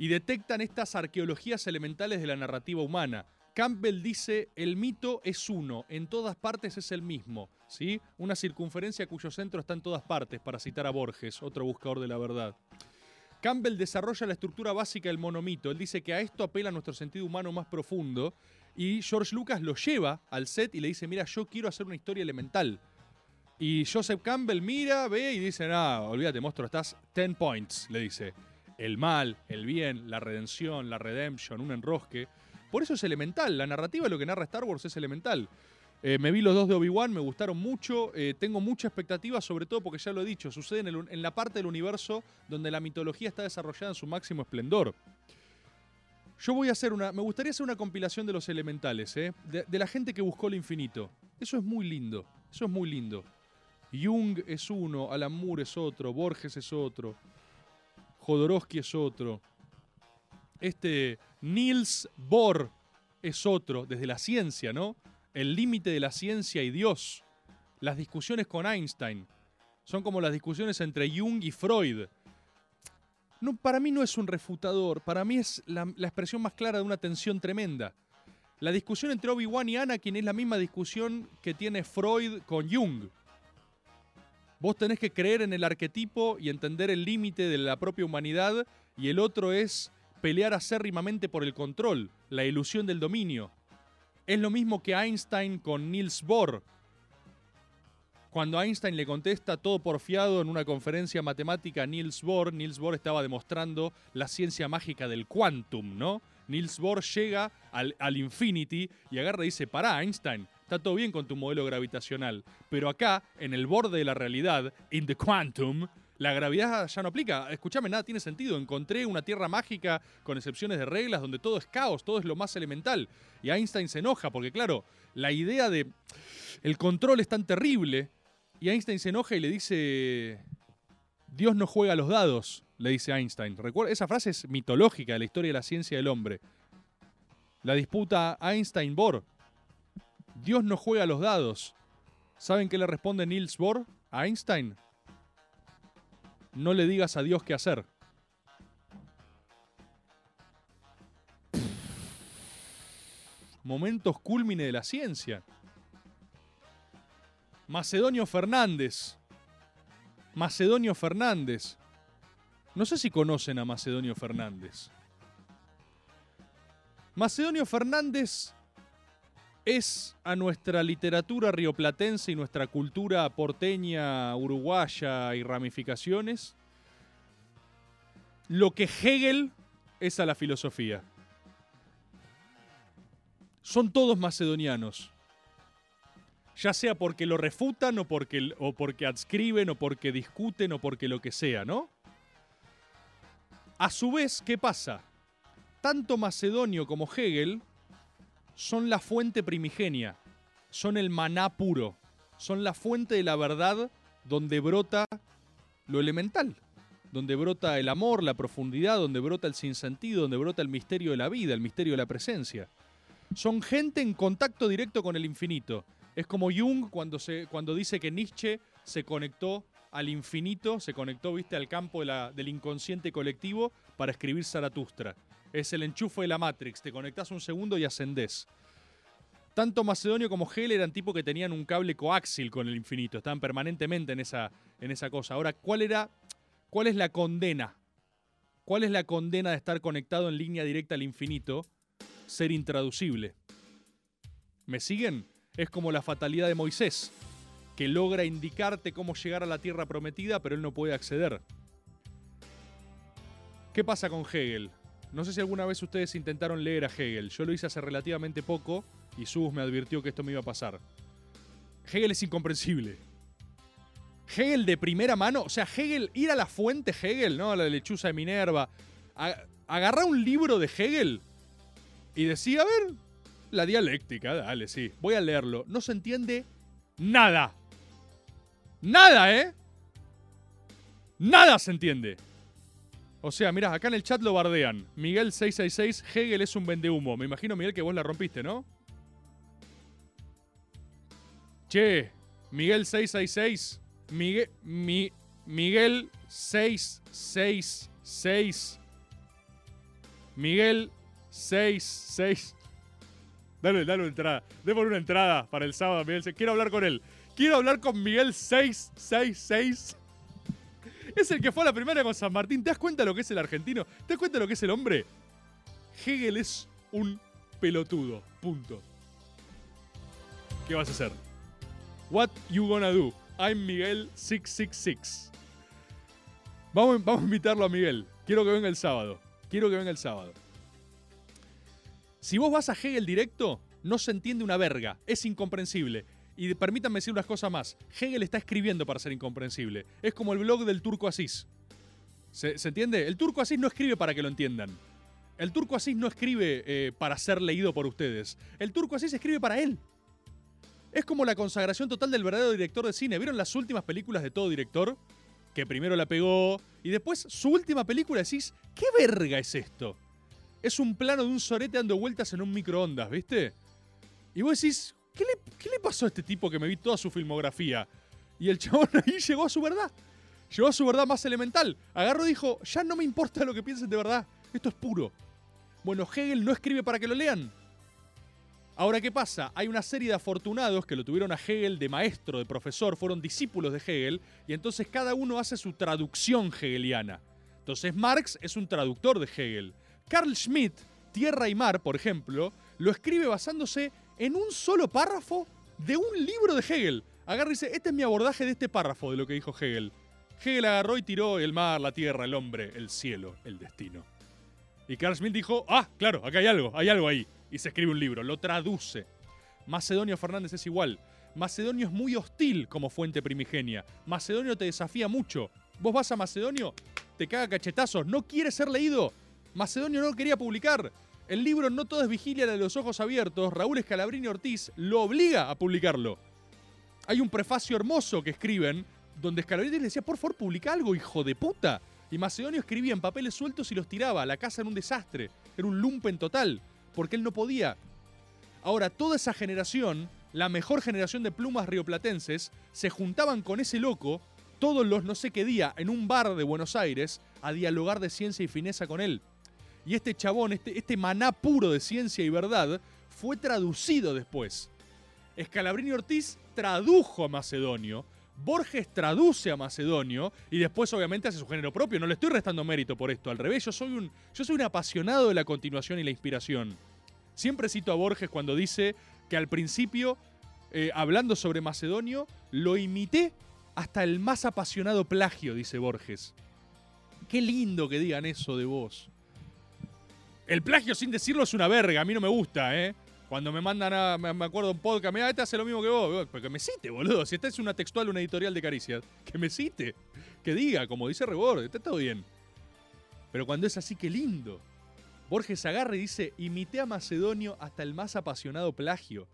Y detectan estas arqueologías elementales de la narrativa humana. Campbell dice, el mito es uno, en todas partes es el mismo, ¿sí? Una circunferencia cuyo centro está en todas partes, para citar a Borges, otro buscador de la verdad. Campbell desarrolla la estructura básica del monomito. Él dice que a esto apela nuestro sentido humano más profundo. Y George Lucas lo lleva al set y le dice, mira, yo quiero hacer una historia elemental. Y Joseph Campbell mira, ve y dice, ah, olvídate, monstruo, estás 10 points, le dice. El mal, el bien, la redención, la redemption, un enrosque. Por eso es elemental. La narrativa de lo que narra Star Wars es elemental. Eh, me vi los dos de Obi-Wan, me gustaron mucho. eh, tengo mucha expectativa, sobre todo porque ya lo he dicho, sucede en, la parte del universo donde la mitología está desarrollada en su máximo esplendor. Yo voy a hacer una. Me gustaría hacer una compilación de los elementales, ¿eh? de, de la gente que buscó el infinito. Eso es muy lindo. Eso es muy lindo. Jung es uno, Alan Moore es otro, Borges es otro, Jodorowsky es otro. Este Niels Bohr es otro, desde la ciencia, ¿no? El límite de la ciencia y Dios. Las discusiones con Einstein. Son como las discusiones entre Jung y Freud. No, para mí no es un refutador, para mí es la, la expresión más clara de una tensión tremenda. La discusión entre Obi-Wan y Anakin es la misma discusión que tiene Freud con Jung. Vos tenés que creer en el arquetipo y entender el límite de la propia humanidad, y el otro es pelear acérrimamente por el control, la ilusión del dominio. Es lo mismo que Einstein con Niels Bohr. Cuando Einstein le contesta todo porfiado en una conferencia matemática a Niels Bohr, Niels Bohr estaba demostrando la ciencia mágica del quantum, ¿no? Niels Bohr llega al, al infinity y agarra y dice, pará, Einstein, está todo bien con tu modelo gravitacional, pero acá, en el borde de la realidad, in the quantum, la gravedad ya no aplica. Escúchame, nada tiene sentido. Encontré una tierra mágica con excepciones de reglas donde todo es caos, todo es lo más elemental. Y Einstein se enoja porque, claro, la idea de el control es tan terrible. Y Einstein se enoja y le dice, Dios no juega a los dados, le dice Einstein. Recuerda, esa frase es mitológica de la historia de la ciencia del hombre. La disputa Einstein-Bohr. Dios no juega los dados. ¿Saben qué le responde Niels Bohr a Einstein? No le digas a Dios qué hacer. Momentos culmine de la ciencia. Macedonio Fernández. Macedonio Fernández. No sé si conocen a Macedonio Fernández. Macedonio Fernández es a nuestra literatura rioplatense y nuestra cultura porteña, uruguaya y ramificaciones lo que Hegel es a la filosofía. Son todos macedonianos. Ya sea porque lo refutan o porque, o porque adscriben o porque discuten o porque lo que sea, ¿no? A su vez, ¿qué pasa? Tanto Macedonio como Hegel son la fuente primigenia, son el maná puro, son la fuente de la verdad donde brota lo elemental, donde brota el amor, la profundidad, donde brota el sinsentido, donde brota el misterio de la vida, el misterio de la presencia. Son gente en contacto directo con el infinito. Es como Jung cuando, se, cuando dice que Nietzsche se conectó al infinito, se conectó, viste, al campo del inconsciente colectivo para escribir Zaratustra. Es el enchufe de la Matrix, te conectás un segundo y ascendés. Tanto Macedonio como Hegel eran tipos que tenían un cable coaxil con el infinito, estaban permanentemente en esa, en esa cosa. Ahora, ¿cuál, era, ¿cuál es la condena? ¿Cuál es la condena de estar conectado en línea directa al infinito? Ser intraducible. ¿Me siguen? Es como la fatalidad de Moisés, que logra indicarte cómo llegar a la tierra prometida, pero él no puede acceder. ¿Qué pasa con Hegel? No sé si alguna vez ustedes intentaron leer a Hegel. Yo lo hice hace relativamente poco y Sus me advirtió que esto me iba a pasar. Hegel es incomprensible. Hegel de primera mano, o sea, Hegel, ir a la fuente Hegel, ¿no? A la lechuza de Minerva. agarrar un libro de Hegel y decía, a ver, la dialéctica, dale, sí, voy a leerlo. No se entiende nada. Nada, ¿eh? Nada se entiende. O sea, mirá, acá en el chat lo bardean. Miguel666, Hegel es un vendehumo. Me imagino, Miguel, que vos la rompiste, ¿no? Che, Miguel 666. Miguel, mi, Miguel 666. Miguel 66. Dale, dale una entrada. Démosle una entrada para el sábado, Miguel. Quiero hablar con él. Quiero hablar con Miguel 666. Es el que fue a la primera con San Martín. ¿Te das cuenta lo que es el argentino? ¿Te das cuenta lo que es el hombre? Hegel es un pelotudo. Punto. ¿Qué vas a hacer? What you gonna do? I'm Miguel 666. Vamos, vamos a invitarlo a Miguel. Quiero que venga el sábado. Quiero que venga el sábado. Si vos vas a Hegel directo, no se entiende una verga. Es incomprensible. Y permítanme decir unas cosas más. Hegel está escribiendo para ser incomprensible. Es como el blog del turco Asís. ¿Se, entiende? El turco Asís no escribe para que lo entiendan. El turco Asís no escribe eh, para ser leído por ustedes. El turco Asís escribe para él. Es como la consagración total del verdadero director de cine. ¿Vieron las últimas películas de todo director? Que primero la pegó y después su última película decís, ¿qué verga es esto? Es un plano de un sorete dando vueltas en un microondas, ¿viste? Y vos decís, ¿qué le, ¿qué le pasó a este tipo que me vi toda su filmografía? Y el chabón ahí llegó a su verdad. Llegó a su verdad más elemental. Agarró y dijo, ya no me importa lo que piensen de verdad. Esto es puro. Bueno, Hegel no escribe para que lo lean. Ahora, ¿qué pasa? Hay una serie de afortunados que lo tuvieron a Hegel de maestro, de profesor, fueron discípulos de Hegel, y entonces cada uno hace su traducción hegeliana. Entonces Marx es un traductor de Hegel. Carl Schmitt, Tierra y Mar, por ejemplo, lo escribe basándose en un solo párrafo de un libro de Hegel. Agarra y dice, este es mi abordaje de este párrafo de lo que dijo Hegel. Hegel agarró y tiró el mar, la tierra, el hombre, el cielo, el destino. Y Carl Schmitt dijo, ah, claro, acá hay algo, hay algo ahí. Y se escribe un libro, lo traduce. Macedonio Fernández es igual. Macedonio es muy hostil como fuente primigenia. Macedonio te desafía mucho. Vos vas a Macedonio, te caga cachetazos, no quiere ser leído. Macedonio no quería publicar. El libro No todo es vigilia de los ojos abiertos, Raúl Escalabrini Ortiz lo obliga a publicarlo. Hay un prefacio hermoso que escriben donde Scalabrini le decía, por favor, publica algo, hijo de puta. Y Macedonio escribía en papeles sueltos y los tiraba. La casa era un desastre. Era un lumpen total. Porque él no podía. Ahora, toda esa generación, la mejor generación de plumas rioplatenses, se juntaban con ese loco todos los no sé qué día en un bar de Buenos Aires a dialogar de ciencia y fineza con él. Y este chabón, este, este maná puro de ciencia y verdad, fue traducido después. Escalabrini Ortiz tradujo a Macedonio, Borges traduce a Macedonio y después obviamente hace su género propio. No le estoy restando mérito por esto, al revés, yo soy un, yo soy un apasionado de la continuación y la inspiración. Siempre cito a Borges cuando dice que al principio, eh, hablando sobre Macedonio, lo imité hasta el más apasionado plagio, dice Borges. Qué lindo que digan eso de vos. El plagio sin decirlo es una verga, a mí no me gusta, ¿eh? Cuando me mandan a, me, acuerdo un podcast, mira, este hace lo mismo que vos. Porque me cite, boludo. Si esta es una textual, una editorial de caricias, que me cite. Que diga, como dice Rebord, está todo bien. Pero cuando es así, qué lindo. Borges agarra y dice, imité a Macedonio hasta el más apasionado plagio.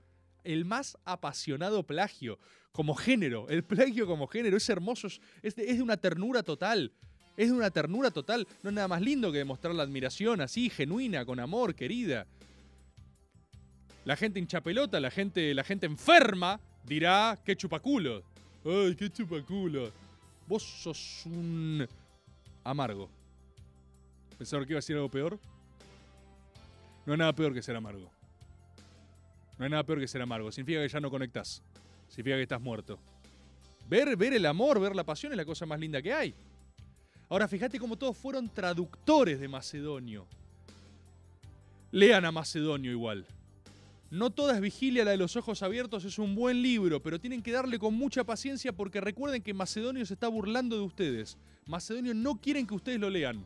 El más apasionado plagio. Como género. El plagio como género. Es hermoso. Es de una ternura total. Es de una ternura total. No es nada más lindo que demostrar la admiración así, genuina, con amor, querida. La gente hincha pelota, la gente, la gente enferma dirá qué chupaculo. Ay, qué chupaculo. Vos sos un amargo. ¿Pensaron que iba a decir algo peor? No hay nada peor que ser amargo. No hay nada peor que ser amargo. Significa que ya no conectás. Significa que estás muerto. Ver, ver el amor, ver la pasión es la cosa más linda que hay. Ahora fíjate cómo todos fueron traductores de Macedonio. Lean a Macedonio igual. No toda es vigilia la de los ojos abiertos es un buen libro, pero tienen que darle con mucha paciencia porque recuerden que Macedonio se está burlando de ustedes. Macedonio no quieren que ustedes lo lean.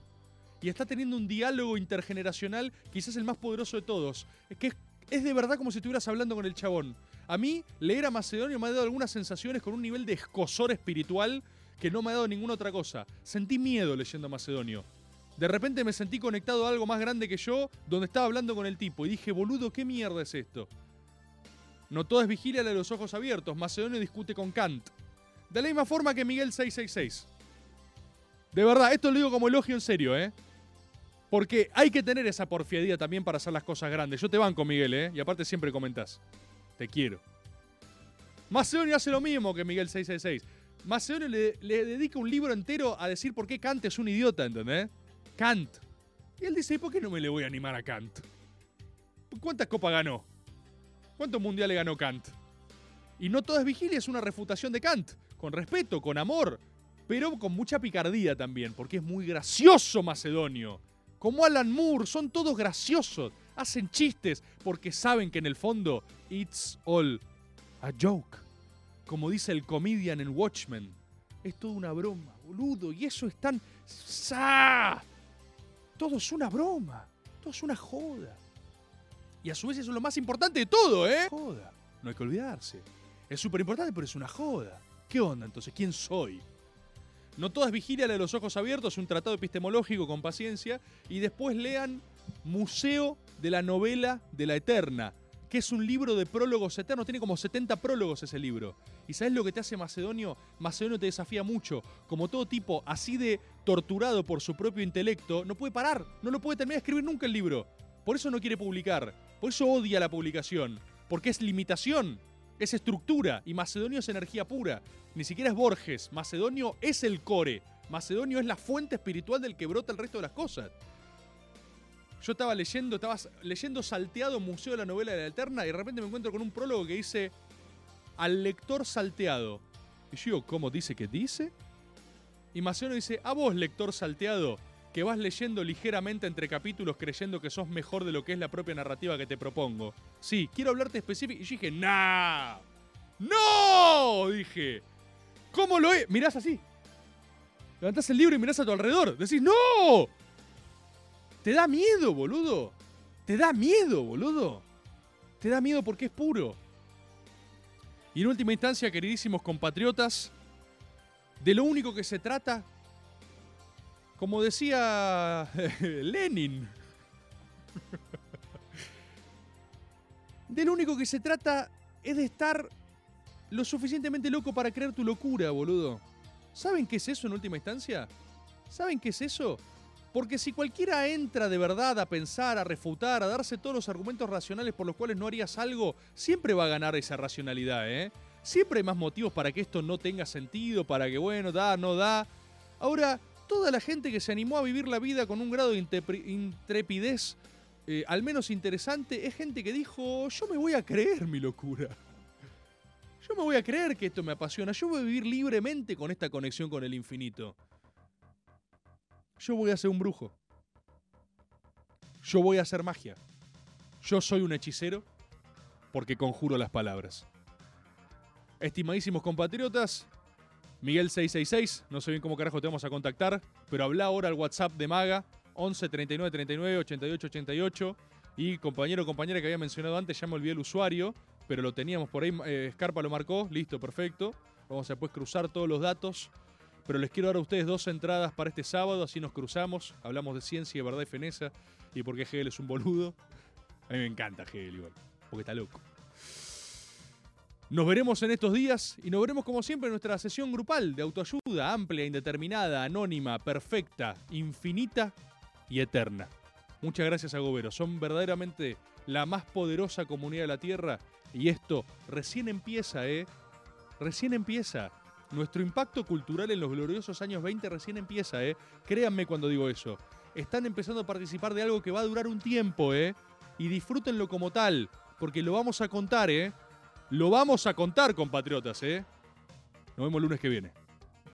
Y está teniendo un diálogo intergeneracional, quizás el más poderoso de todos. Es que es, es de verdad como si estuvieras hablando con el chabón. A mí, leer a Macedonio me ha dado algunas sensaciones con un nivel de escosor espiritual que no me ha dado ninguna otra cosa. Sentí miedo leyendo Macedonio. De repente me sentí conectado a algo más grande que yo, donde estaba hablando con el tipo, y dije, boludo, ¿qué mierda es esto? No todo es vigilia de los ojos abiertos. Macedonio discute con Kant. De la misma forma que Miguel 666. De verdad, esto lo digo como elogio en serio, ¿eh? Porque hay que tener esa porfiadía también para hacer las cosas grandes. Yo te banco, Miguel, ¿eh? Y aparte siempre comentás. Te quiero. Macedonio hace lo mismo que Miguel 666. Macedonio le, dedica un libro entero a decir por qué Kant es un idiota, ¿entendés? Kant. Y él dice, ¿y por qué no me le voy a animar a Kant? ¿Cuántas copas ganó? ¿Cuántos mundiales ganó Kant? Y no toda es vigilia, es una refutación de Kant. Con respeto, con amor, pero con mucha picardía también, porque es muy gracioso Macedonio. Como Alan Moore, son todos graciosos. Hacen chistes porque saben que en el fondo it's all a joke. Como dice el comedian en Watchmen. Es toda una broma, boludo. Y eso es tan... ¡Sa! Todo es una broma. Todo es una joda. Y a su vez eso es lo más importante de todo, ¿eh? Joda. No hay que olvidarse. Es súper importante, pero es una joda. ¿Qué onda entonces? ¿Quién soy? No todas vigilia la de los ojos abiertos, un tratado epistemológico con paciencia. Y después lean Museo de la Novela de la Eterna, que es un libro de prólogos eternos. Tiene como 70 prólogos ese libro. ¿Y sabes lo que te hace Macedonio? Macedonio te desafía mucho. Como todo tipo así de torturado por su propio intelecto, no puede parar. No lo puede terminar de escribir nunca el libro. Por eso no quiere publicar. Por eso odia la publicación. Porque es limitación. Es estructura. Y Macedonio es energía pura. Ni siquiera es Borges. Macedonio es el core. Macedonio es la fuente espiritual del que brota el resto de las cosas. Yo estaba leyendo, estaba leyendo salteado Museo de la Novela de la Eterna y de repente me encuentro con un prólogo que dice al lector salteado. Y yo digo, ¿cómo dice que dice? Y Macedonio dice, a vos, lector salteado, que vas leyendo ligeramente entre capítulos creyendo que sos mejor de lo que es la propia narrativa que te propongo. Sí, quiero hablarte específico. Y yo dije, ¡nah! ¡No! Dije, ¿cómo lo es? Mirás así. Levantás el libro y mirás a tu alrededor. Decís, ¡no! Te da miedo, boludo. Te da miedo, boludo. Te da miedo porque es puro. Y en última instancia, queridísimos compatriotas, de lo único que se trata, como decía Lenin, de lo único que se trata es de estar lo suficientemente loco para creer tu locura, boludo. ¿Saben qué es eso en última instancia? ¿Saben qué es eso? Porque si cualquiera entra de verdad a pensar, a refutar, a darse todos los argumentos racionales por los cuales no harías algo, siempre va a ganar esa racionalidad, ¿eh? Siempre hay más motivos para que esto no tenga sentido, para que, bueno, da, no da. Ahora, toda la gente que se animó a vivir la vida con un grado de intrepidez eh, al menos interesante, es gente que dijo, yo me voy a creer mi locura. Yo me voy a creer que esto me apasiona. Yo voy a vivir libremente con esta conexión con el infinito. Yo voy a ser un brujo. Yo voy a hacer magia. Yo soy un hechicero porque conjuro las palabras. Estimadísimos compatriotas, Miguel 666, no sé bien cómo carajo te vamos a contactar, pero habla ahora al WhatsApp de Maga, 11 39 39 88 88. Y compañero o compañera que había mencionado antes, ya me olvidé el usuario, pero lo teníamos por ahí, eh, Scarpa lo marcó, listo, perfecto. Vamos a después cruzar todos los datos pero les quiero dar a ustedes dos entradas para este sábado, así nos cruzamos, hablamos de ciencia, verdad y fenesa, y porque Hegel es un boludo. A mí me encanta Hegel igual, porque está loco. Nos veremos en estos días y nos veremos como siempre en nuestra sesión grupal de autoayuda, amplia, indeterminada, anónima, perfecta, infinita y eterna. Muchas gracias a Gobero, son verdaderamente la más poderosa comunidad de la Tierra y esto recién empieza, ¿eh? Recién empieza. Nuestro impacto cultural en los gloriosos años 20 recién empieza, ¿eh? Créanme cuando digo eso. Están empezando a participar de algo que va a durar un tiempo, ¿eh? Y disfrútenlo como tal, porque lo vamos a contar, ¿eh? Lo vamos a contar, compatriotas, ¿eh? Nos vemos el lunes que viene.